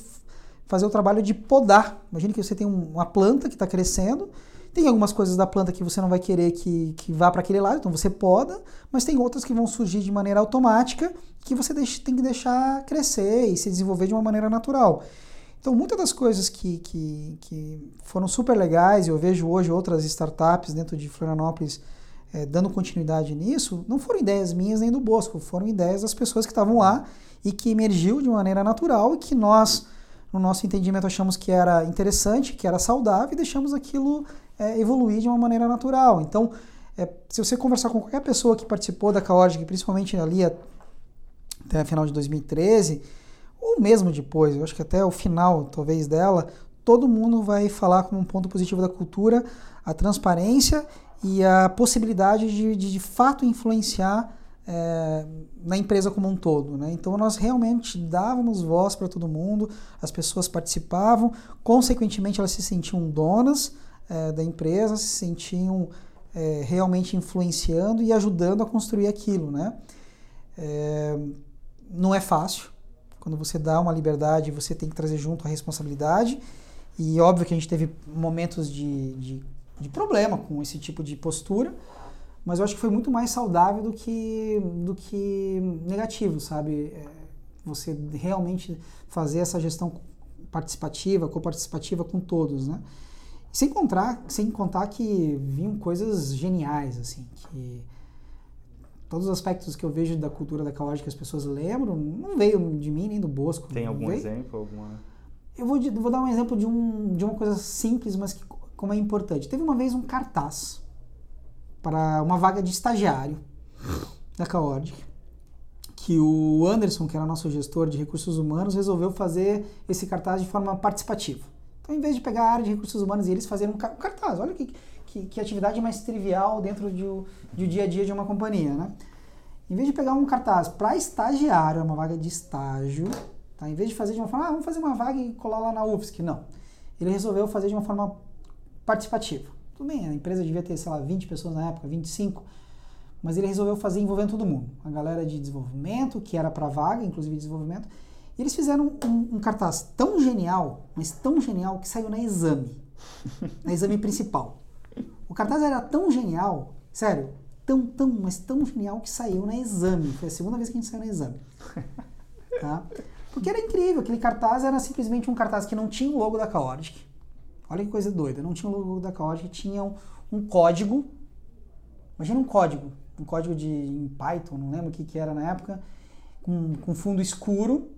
[SPEAKER 2] fazer o trabalho de podar. Imagine que você tem uma planta que está crescendo, tem algumas coisas da planta que você não vai querer que, que vá para aquele lado, então você poda, mas tem outras que vão surgir de maneira automática que você tem que deixar crescer e se desenvolver de uma maneira natural. Então, muitas das coisas que, que, que foram super legais, e eu vejo hoje outras startups dentro de Florianópolis é, dando continuidade nisso, não foram ideias minhas nem do Bosco, foram ideias das pessoas que estavam lá e que emergiu de maneira natural e que nós, no nosso entendimento, achamos que era interessante, que era saudável e deixamos aquilo é, evoluir de uma maneira natural. Então, é, se você conversar com qualquer pessoa que participou da Caordic, principalmente ali até a final de 2013, ou mesmo depois, eu acho que até o final, talvez, dela, todo mundo vai falar como um ponto positivo da cultura a transparência e a possibilidade de, de, de fato, influenciar é, na empresa como um todo. Né? Então, nós realmente dávamos voz para todo mundo, as pessoas participavam, consequentemente, elas se sentiam donas é, da empresa, se sentiam é, realmente influenciando e ajudando a construir aquilo. Né? Não é fácil, quando você dá uma liberdade, você tem que trazer junto a responsabilidade. E óbvio que a gente teve momentos de, de, de problema com esse tipo de postura, mas eu acho que foi muito mais saudável do que, do que negativo, sabe? É, você realmente fazer essa gestão participativa, coparticipativa com todos, né? Sem contar, sem contar que vinham coisas geniais, assim, que todos os aspectos que eu vejo da cultura da Caótica que as pessoas lembram, não veio de mim nem do Bosco.
[SPEAKER 1] Tem algum
[SPEAKER 2] veio.
[SPEAKER 1] exemplo? Alguma...
[SPEAKER 2] Eu vou, vou dar um exemplo de, um, de uma coisa simples, mas que como é importante. Teve uma vez um cartaz para uma vaga de estagiário da Caordic, que o Anderson, que era nosso gestor de recursos humanos, resolveu fazer esse cartaz de forma participativa. Então, em vez de pegar a área de recursos humanos e eles fazerem um cartaz, olha que, que, que atividade mais trivial dentro de, de dia a dia de uma companhia, né? Em vez de pegar um cartaz para estagiário, é uma vaga de estágio, tá? Em vez de fazer de uma forma, ah, vamos fazer uma vaga e colar lá na UFSC, não. Ele resolveu fazer de uma forma participativa. Tudo bem, a empresa devia ter, sei lá, 20 pessoas na época, 25, mas ele resolveu fazer envolvendo todo mundo. A galera de desenvolvimento, que era para vaga, inclusive desenvolvimento, e eles fizeram um, um, cartaz tão genial, mas tão genial, que saiu na exame, (laughs) na exame principal. O cartaz era tão genial, sério, tão, tão, mas tão genial que saiu na exame. Foi a segunda vez que a gente saiu na exame. (laughs) Tá? Porque era incrível, aquele cartaz era simplesmente um cartaz que não tinha o logo da Chaotic. Olha que coisa doida, não tinha o logo da Chaotic, tinha um, um código. Imagina um código um código de em Python, não lembro o que, que era na época, com, com fundo escuro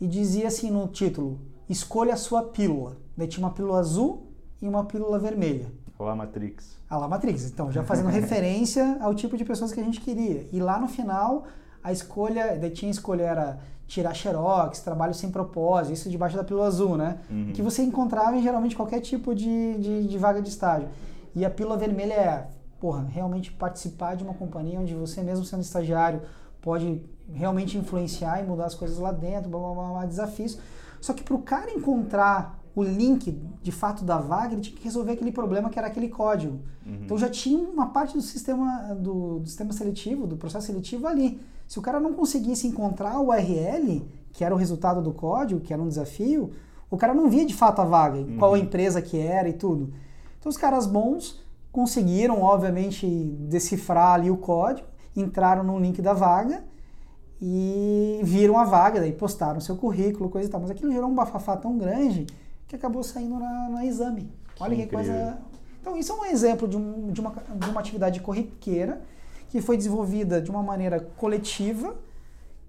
[SPEAKER 2] e dizia assim no título: escolha a sua pílula. Daí tinha uma pílula azul e uma pílula vermelha.
[SPEAKER 1] Olá, Matrix.
[SPEAKER 2] A lá Matrix. Então, já fazendo (laughs) referência ao tipo de pessoas que a gente queria. E lá no final, a escolha, daí tinha a escolha era tirar xerox, trabalho sem propósito, isso debaixo da pílula azul, né?
[SPEAKER 1] Uhum.
[SPEAKER 2] Que você encontrava em geralmente qualquer tipo de, de, de vaga de estágio. E a pílula vermelha é, porra, realmente participar de uma companhia onde você mesmo sendo estagiário pode realmente influenciar e mudar as coisas lá dentro, blá, blá, blá, blá desafios. Só que para o cara encontrar o link de fato da vaga, ele tinha que resolver aquele problema que era aquele código.
[SPEAKER 1] Uhum.
[SPEAKER 2] Então já tinha uma parte do sistema do, do, sistema seletivo, do processo seletivo ali. Se o cara não conseguisse encontrar o URL, que era o resultado do código, que era um desafio, o cara não via de fato a vaga, uhum. qual a empresa que era e tudo. Então os caras bons conseguiram, obviamente, decifrar ali o código, entraram no link da vaga e viram a vaga, daí postaram seu currículo, coisa e tal. Mas aquilo gerou um bafafá tão grande que acabou saindo na, na exame. Olha que, que coisa. Então, isso é um exemplo de, um, de, uma, de uma atividade corriqueira que foi desenvolvida de uma maneira coletiva,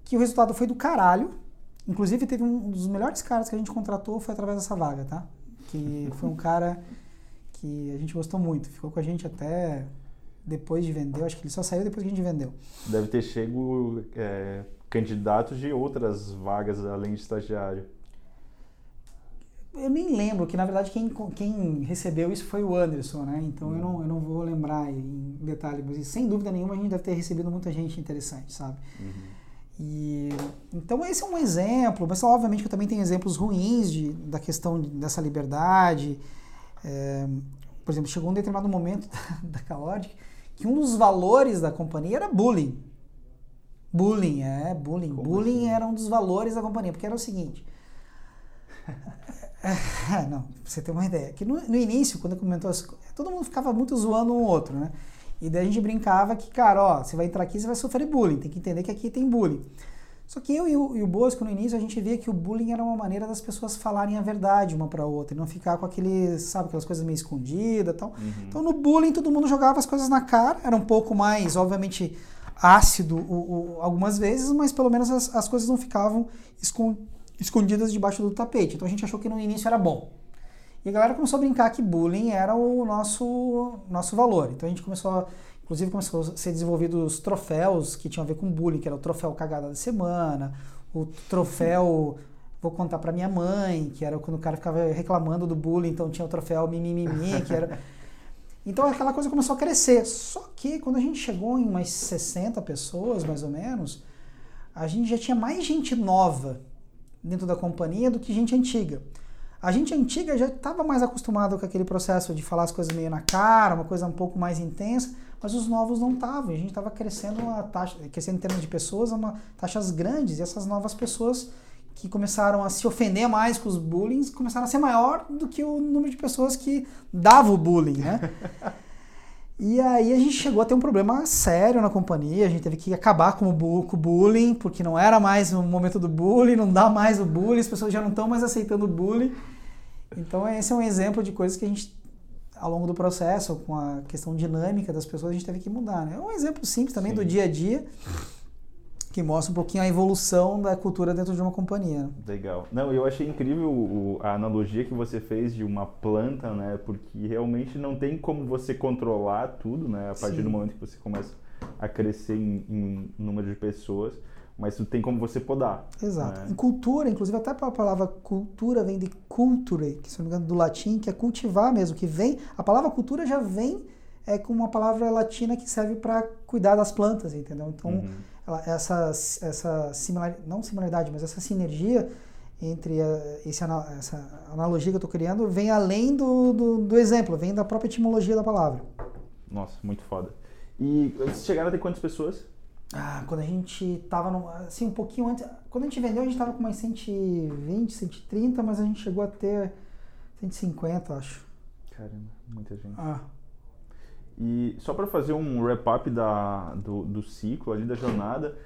[SPEAKER 2] que o resultado foi do caralho. Inclusive, teve um dos melhores caras que a gente contratou foi através dessa vaga, tá? Que foi um cara que a gente gostou muito. Ficou com a gente até depois de vender. Acho que ele só saiu depois que a gente vendeu.
[SPEAKER 1] Deve ter chego é, candidatos de outras vagas além de estagiário
[SPEAKER 2] eu nem lembro, que na verdade quem, quem recebeu isso foi o Anderson, né? Então eu, não, eu não vou lembrar em detalhe, mas sem dúvida nenhuma a gente deve ter recebido muita gente interessante, sabe?
[SPEAKER 1] Uhum.
[SPEAKER 2] E, então esse é um exemplo, mas obviamente eu também tenho exemplos ruins de, da questão dessa liberdade. É, por exemplo, chegou um determinado momento (laughs) da, da que um dos valores da companhia era bullying. Bullying, é, bullying. Como bullying assim? era um dos valores da companhia, porque era o seguinte. (laughs) Não, pra você ter uma ideia. Que no, no início, quando comentou as todo mundo ficava muito zoando um outro, né? E daí a gente brincava que, cara, ó, você vai entrar aqui, você vai sofrer bullying, tem que entender que aqui tem bullying. Só que eu e o, e o Bosco, no início, a gente via que o bullying era uma maneira das pessoas falarem a verdade uma para outra, e não ficar com aqueles, sabe, aquelas coisas meio escondidas e tal.
[SPEAKER 1] Uhum.
[SPEAKER 2] Então no bullying todo mundo jogava as coisas na cara, era um pouco mais, obviamente, ácido o, o, algumas vezes, mas pelo menos as, as coisas não ficavam escondidas escondidas debaixo do tapete. Então a gente achou que no início era bom. E a galera começou a brincar que bullying era o nosso, nosso valor. Então a gente começou, a, inclusive começou a ser desenvolvidos troféus que tinham a ver com bullying, que era o troféu cagada da semana, o troféu vou contar para minha mãe, que era quando o cara ficava reclamando do bullying, então tinha o troféu mimimi, que era (laughs) Então aquela coisa começou a crescer. Só que quando a gente chegou em umas 60 pessoas, mais ou menos, a gente já tinha mais gente nova dentro da companhia do que gente antiga. A gente antiga já estava mais acostumado com aquele processo de falar as coisas meio na cara, uma coisa um pouco mais intensa, mas os novos não estavam. A gente estava crescendo uma taxa, crescendo em termos de pessoas, uma taxas grandes, e essas novas pessoas que começaram a se ofender mais com os bullying começaram a ser maior do que o número de pessoas que davam o bullying, né? (laughs) E aí a gente chegou a ter um problema sério na companhia, a gente teve que acabar com o, com o bullying, porque não era mais o momento do bullying, não dá mais o bullying, as pessoas já não estão mais aceitando o bullying. Então esse é um exemplo de coisas que a gente, ao longo do processo, com a questão dinâmica das pessoas, a gente teve que mudar. Né? É um exemplo simples também Sim. do dia a dia, que mostra um pouquinho a evolução da cultura dentro de uma companhia.
[SPEAKER 1] Legal. Não, eu achei incrível o, a analogia que você fez de uma planta, né? Porque realmente não tem como você controlar tudo, né? A partir Sim. do momento que você começa a crescer em, em número de pessoas, mas tem como você podar.
[SPEAKER 2] Exato. Né? Em cultura, inclusive até a palavra cultura vem de culture, que se não me engano do latim, que é cultivar mesmo, que vem, a palavra cultura já vem é com uma palavra latina que serve para cuidar das plantas, entendeu? Então, uhum ela, essa, essa similaridade, não similaridade, mas essa sinergia entre a, esse, essa analogia que eu estou criando vem além do, do, do, exemplo, vem da própria etimologia da palavra.
[SPEAKER 1] Nossa, muito foda. E vocês chegaram a ter quantas pessoas?
[SPEAKER 2] Ah, quando a gente tava no, assim, um pouquinho antes, quando a gente vendeu a gente tava com mais 120, 130, mas a gente chegou a ter 150, acho.
[SPEAKER 1] Caramba, muita gente.
[SPEAKER 2] Ah.
[SPEAKER 1] E só para fazer um wrap-up do, do ciclo ali, da jornada,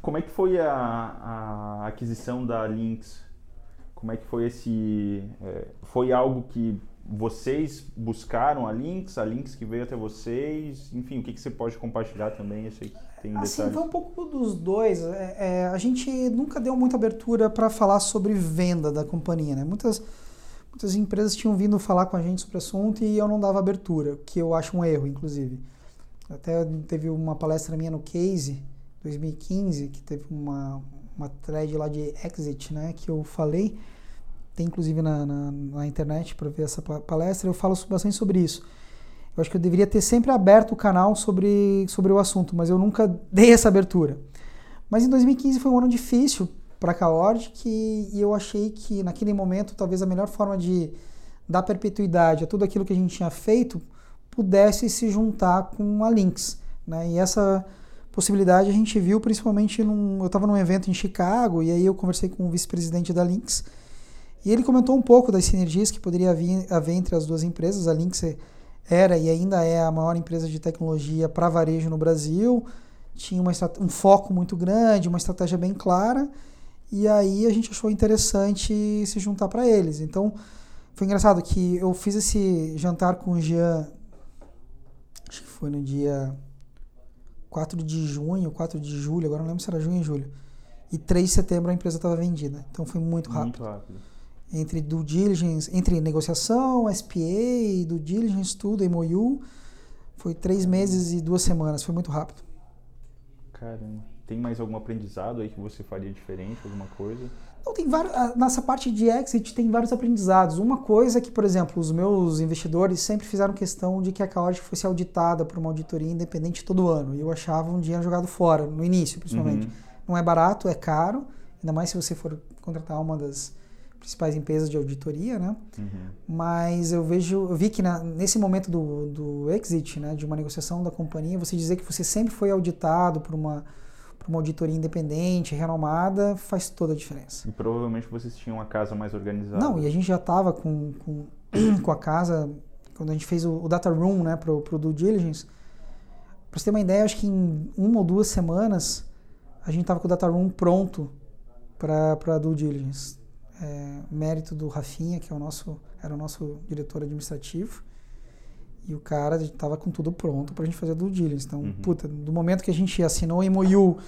[SPEAKER 1] como é que foi a, a aquisição da Lynx? Como é que foi esse... É, foi algo que vocês buscaram a Links, a Links que veio até vocês, enfim, o que, que você pode compartilhar também? Eu sei que tem
[SPEAKER 2] assim,
[SPEAKER 1] detalhes.
[SPEAKER 2] foi um pouco dos dois. É, é, a gente nunca deu muita abertura para falar sobre venda da companhia, né? Muitas, muitas empresas tinham vindo falar com a gente sobre o assunto e eu não dava abertura, que eu acho um erro, inclusive. Até teve uma palestra minha no Case 2015, que teve uma, uma thread lá de Exit, né? Que eu falei tem inclusive na, na, na internet para ver essa palestra, eu falo bastante sobre isso. Eu acho que eu deveria ter sempre aberto o canal sobre, sobre o assunto, mas eu nunca dei essa abertura. Mas em 2015 foi um ano difícil para a Caord que, e eu achei que naquele momento talvez a melhor forma de dar perpetuidade a tudo aquilo que a gente tinha feito pudesse se juntar com a Lynx. Né? E essa possibilidade a gente viu principalmente num, eu estava num evento em Chicago e aí eu conversei com o vice-presidente da Lynx e ele comentou um pouco das sinergias que poderia haver entre as duas empresas. A Lynx era e ainda é a maior empresa de tecnologia para varejo no Brasil, tinha uma, um foco muito grande, uma estratégia bem clara, e aí a gente achou interessante se juntar para eles. Então, foi engraçado que eu fiz esse jantar com o Jean, acho que foi no dia 4 de junho, 4 de julho, agora não lembro se era junho ou julho. E 3 de setembro a empresa estava vendida. Então foi muito rápido. Muito rápido entre due diligence, entre negociação, SPA, due diligence, tudo, MOU. Foi três meses e duas semanas, foi muito rápido.
[SPEAKER 1] Caramba. Tem mais algum aprendizado aí que você faria diferente, alguma coisa?
[SPEAKER 2] Não, tem vários, nessa parte de exit tem vários aprendizados. Uma coisa é que, por exemplo, os meus investidores sempre fizeram questão de que a Caordic fosse auditada por uma auditoria independente todo ano. E eu achava um dinheiro jogado fora, no início, principalmente. Uhum. Não é barato, é caro, ainda mais se você for contratar uma das principais empresas de auditoria, né? Uhum. Mas eu vejo, eu vi que na, nesse momento do, do exit, né, de uma negociação da companhia, você dizer que você sempre foi auditado por uma por uma auditoria independente, renomada, faz toda a diferença.
[SPEAKER 1] E provavelmente vocês tinham uma casa mais organizada.
[SPEAKER 2] Não, e a gente já estava com, com, (clears throat) com, a casa, quando a gente fez o, o data room, né, pro, pro due diligence, para você ter uma ideia, acho que em uma ou duas semanas a gente estava com o data room pronto para due diligence é, mérito do Rafinha, que é o nosso, era o nosso diretor administrativo. E o cara estava com tudo pronto para a gente fazer due diligence. Então, uhum. puta, do momento que a gente assinou o MOU,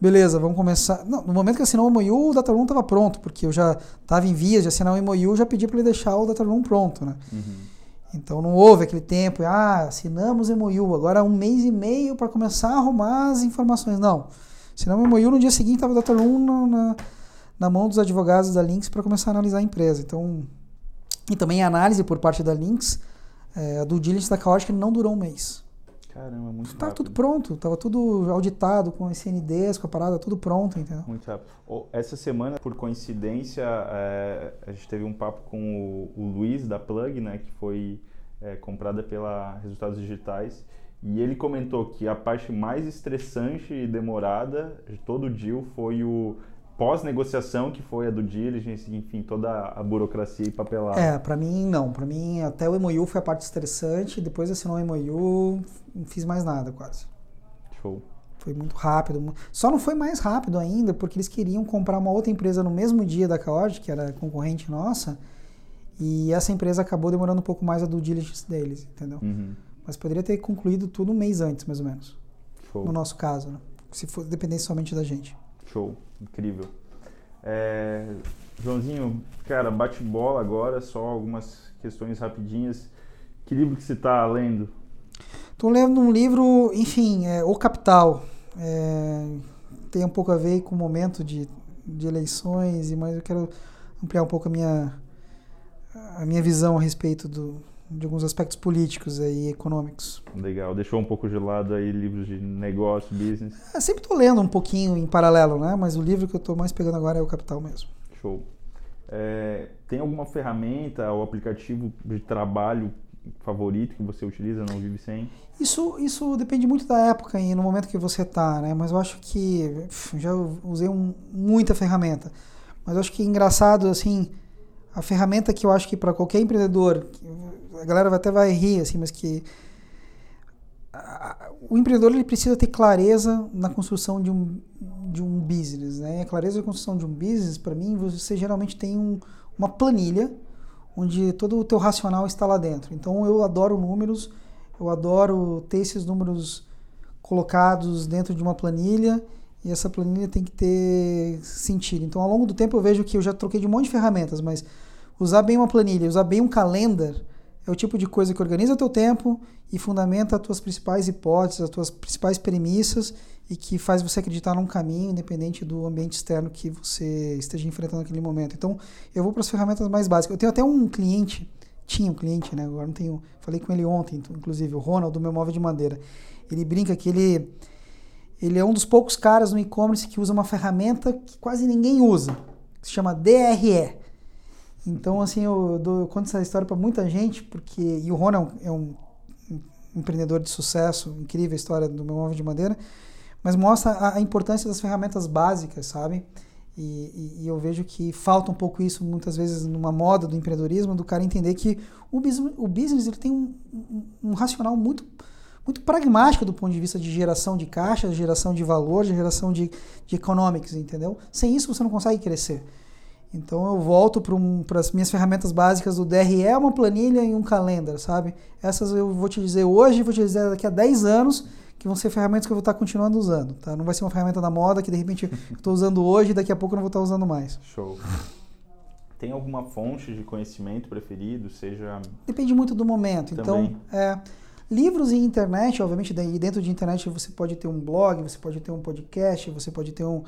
[SPEAKER 2] beleza, vamos começar. Não, no momento que assinou o MOU, o Data Room estava pronto, porque eu já estava em vias de assinar o MOU, já pedi para ele deixar o Data Room pronto, né? Uhum. Então não houve aquele tempo, ah, assinamos MOU, agora um mês e meio para começar a arrumar as informações. Não. Assinamos o MOU, no dia seguinte estava o Data Room na, na na mão dos advogados da Lynx para começar a analisar a empresa. Então, e também a análise por parte da Lynx, é, a do diligence da Caótica não durou um mês.
[SPEAKER 1] Caramba, muito
[SPEAKER 2] Tava tudo pronto, tava tudo auditado com as CNDs, com a parada, tudo pronto, entendeu?
[SPEAKER 1] Muito rápido. Essa semana, por coincidência, é, a gente teve um papo com o, o Luiz da Plug, né, que foi é, comprada pela Resultados Digitais, e ele comentou que a parte mais estressante e demorada de todo o deal foi o pós-negociação, que foi a do diligence, enfim, toda a burocracia e papelada?
[SPEAKER 2] É, para mim não. Para mim até o MOU foi a parte estressante, depois assinou o MOU, não fiz mais nada quase.
[SPEAKER 1] Show.
[SPEAKER 2] Foi muito rápido. Só não foi mais rápido ainda porque eles queriam comprar uma outra empresa no mesmo dia da Caord, que era concorrente nossa, e essa empresa acabou demorando um pouco mais a do diligence deles, entendeu? Uhum. Mas poderia ter concluído tudo um mês antes, mais ou menos. Show. No nosso caso, né? Se for dependesse somente da gente.
[SPEAKER 1] Show, incrível. É, Joãozinho, cara, bate bola agora, só algumas questões rapidinhas. Que livro que você está lendo?
[SPEAKER 2] Estou lendo um livro, enfim, é, O Capital. É, tem um pouco a ver com o momento de, de eleições, mas eu quero ampliar um pouco a minha, a minha visão a respeito do, de alguns aspectos políticos e econômicos.
[SPEAKER 1] Legal. Deixou um pouco de lado aí livros de negócio, business?
[SPEAKER 2] Eu sempre estou lendo um pouquinho em paralelo, né? Mas o livro que eu estou mais pegando agora é o Capital mesmo.
[SPEAKER 1] Show. É, tem alguma ferramenta ou aplicativo de trabalho favorito que você utiliza, não vive sem?
[SPEAKER 2] Isso, isso depende muito da época e no momento que você está, né? Mas eu acho que já usei um, muita ferramenta. Mas eu acho que é engraçado, assim, a ferramenta que eu acho que para qualquer empreendedor a galera até vai rir, assim, mas que o empreendedor ele precisa ter clareza na construção de um, de um business, né? E a clareza na construção de um business, para mim, você geralmente tem um, uma planilha onde todo o teu racional está lá dentro. Então eu adoro números, eu adoro ter esses números colocados dentro de uma planilha e essa planilha tem que ter sentido. Então ao longo do tempo eu vejo que eu já troquei de um monte de ferramentas, mas usar bem uma planilha, usar bem um calendar é o tipo de coisa que organiza o teu tempo e fundamenta as tuas principais hipóteses, as tuas principais premissas e que faz você acreditar num caminho independente do ambiente externo que você esteja enfrentando naquele momento. Então, eu vou para as ferramentas mais básicas. Eu tenho até um cliente, tinha um cliente, né? Agora não tenho, falei com ele ontem, inclusive o Ronald do meu móvel de madeira. Ele brinca que ele ele é um dos poucos caras no e-commerce que usa uma ferramenta que quase ninguém usa, que se chama DRE. Então, assim, eu, dou, eu conto essa história para muita gente, porque. E o Ron é um, é um, empreendedor de sucesso, incrível a história do meu móvel de madeira, mas mostra a, a importância das ferramentas básicas, sabe? E, e, e, eu vejo que falta um pouco isso muitas vezes numa moda do empreendedorismo, do cara entender que o business, o business ele tem um, um, um racional muito muito pragmático do ponto de vista de geração de caixa, de geração de valor, de geração de, de economics, entendeu? Sem isso você não consegue crescer. Então eu volto para um, as minhas ferramentas básicas do DRE, uma planilha e um calendar, sabe? Essas eu vou te dizer hoje, vou te dizer daqui a 10 anos, que vão ser ferramentas que eu vou estar continuando usando, tá? Não vai ser uma ferramenta da moda que de repente estou usando hoje e daqui a pouco eu não vou estar usando mais.
[SPEAKER 1] Show. Tem alguma fonte de conhecimento preferido, seja...
[SPEAKER 2] Depende muito do momento. Então, Também. Então, é, livros e internet, obviamente, dentro de internet você pode ter um blog, você pode ter um podcast, você pode ter um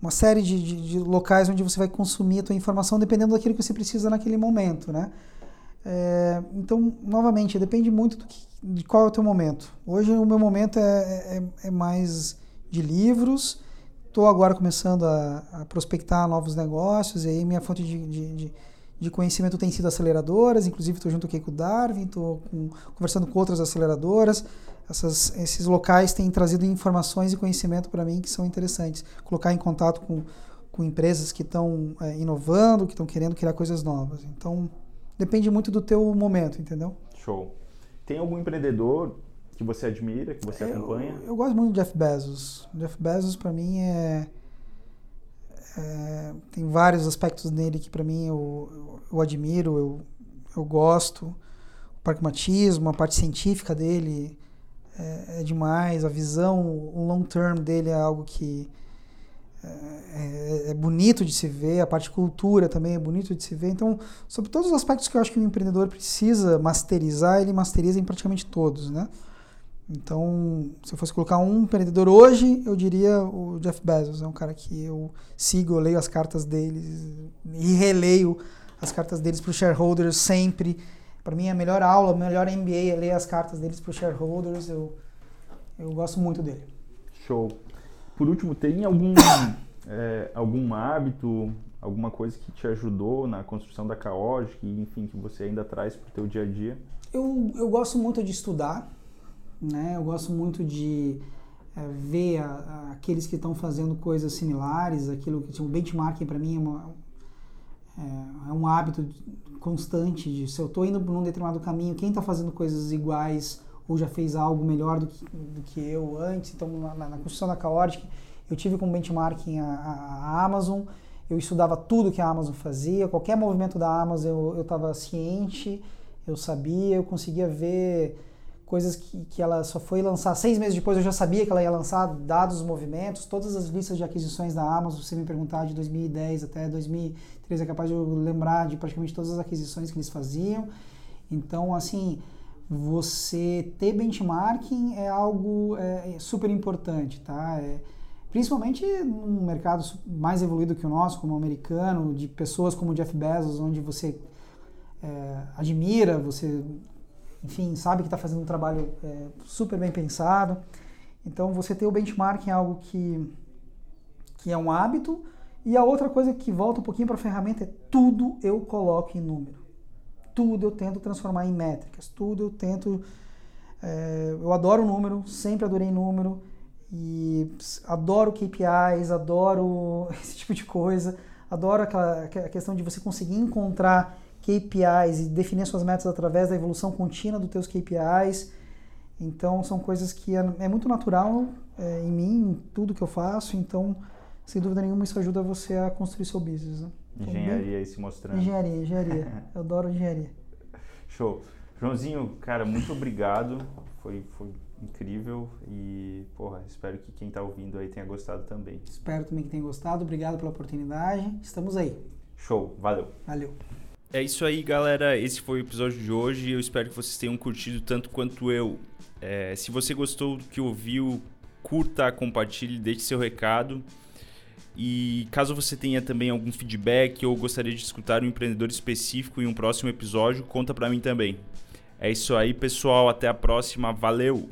[SPEAKER 2] uma série de, de, de, locais onde você vai consumir a tua informação dependendo daquilo que você precisa naquele momento, né? É, então, novamente, depende muito que, de qual é o teu momento. Hoje o meu momento é, é, é mais de livros. Estou agora começando a, a, prospectar novos negócios e aí minha fonte de, de, de conhecimento tem sido aceleradoras. Inclusive estou junto aqui com o Darwin, estou conversando com outras aceleradoras essas, esses locais têm trazido informações e conhecimento para mim que são interessantes. Colocar em contato com, com empresas que estão é, inovando, que estão querendo criar coisas novas. Então, depende muito do teu momento, entendeu?
[SPEAKER 1] Show. Tem algum empreendedor que você admira, que você acompanha?
[SPEAKER 2] Eu, eu gosto muito do Jeff Bezos. Jeff Bezos, para mim, é, é, tem vários aspectos nele que, para mim, eu, eu, eu admiro, eu, eu gosto. O pragmatismo, a parte científica dele, é, é demais, a visão, o long term dele é algo que é, é, é, bonito de se ver, a parte cultura também é bonito de se ver. Então, sobre todos os aspectos que eu acho que o empreendedor precisa masterizar, ele masteriza em praticamente todos, né? Então, se eu fosse colocar um empreendedor hoje, eu diria o Jeff Bezos. É um cara que eu sigo, eu leio as cartas dele e releio as cartas deles para os shareholders sempre. Para mim, a melhor aula, a melhor MBA é ler as cartas deles para os shareholders. Eu, eu gosto muito dele.
[SPEAKER 1] Show. Por último, tem algum, (coughs) é, algum hábito, alguma coisa que te ajudou na construção da Caógica e, enfim, que você ainda traz para o teu dia a dia?
[SPEAKER 2] Eu, eu gosto muito de estudar, né? Eu gosto muito de é, ver a, a, aqueles que estão fazendo coisas similares, aquilo que tipo, benchmarking para mim é, uma, é, é um hábito constante de se eu estou indo por um determinado caminho, quem está fazendo coisas iguais ou já fez algo melhor do que, do que eu antes. Então, na, na construção da Chaotic, eu tive como benchmarking a, a, a, Amazon, eu estudava tudo que a Amazon fazia, qualquer movimento da Amazon eu estava ciente, eu sabia, eu conseguia ver coisas que, que ela só foi lançar seis meses depois, eu já sabia que ela ia lançar, dados os movimentos, todas as listas de aquisições da Amazon, se você me perguntar de 2010 até 2013, é capaz de eu lembrar de praticamente todas as aquisições que eles faziam. Então, assim, você ter benchmarking é algo é, é super importante, tá? É, principalmente num mercado mais evoluído que o nosso, como o americano, de pessoas como Jeff Bezos, onde você é, admira, você enfim, sabe que está fazendo um trabalho é, super bem pensado. Então, você ter o benchmarking é algo que, que é um hábito. E a outra coisa que volta um pouquinho para a ferramenta é tudo eu coloco em número. Tudo eu tento transformar em métricas. Tudo eu tento. É, eu adoro número, sempre adorei número. E adoro KPIs, adoro (laughs) esse tipo de coisa. Adoro aquela, aquela questão de você conseguir encontrar KPIs e definir suas metas através da evolução contínua dos teus KPIs. Então, são coisas que é, é muito natural é, em mim, em tudo que eu faço. Então, sem dúvida nenhuma, isso ajuda você a construir seu business. Né?
[SPEAKER 3] Engenharia aí se mostrando.
[SPEAKER 2] Engenharia, engenharia. (laughs) Eu adoro engenharia.
[SPEAKER 3] Show. Joãozinho, cara, muito obrigado. Foi, foi incrível e, porra, espero que quem tá ouvindo aí tenha gostado também.
[SPEAKER 2] Espero também que tenha gostado. Obrigado pela oportunidade. Estamos aí.
[SPEAKER 3] Show, valeu.
[SPEAKER 2] Valeu.
[SPEAKER 1] É isso aí, galera. Esse foi o episódio de hoje. Eu espero que vocês tenham curtido tanto quanto eu. É, se você gostou do que ouviu, curta, compartilhe, deixe seu recado. E caso você tenha também algum feedback ou gostaria de escutar um empreendedor específico em um próximo episódio, conta para mim também. É isso aí, pessoal. Até a próxima. Valeu!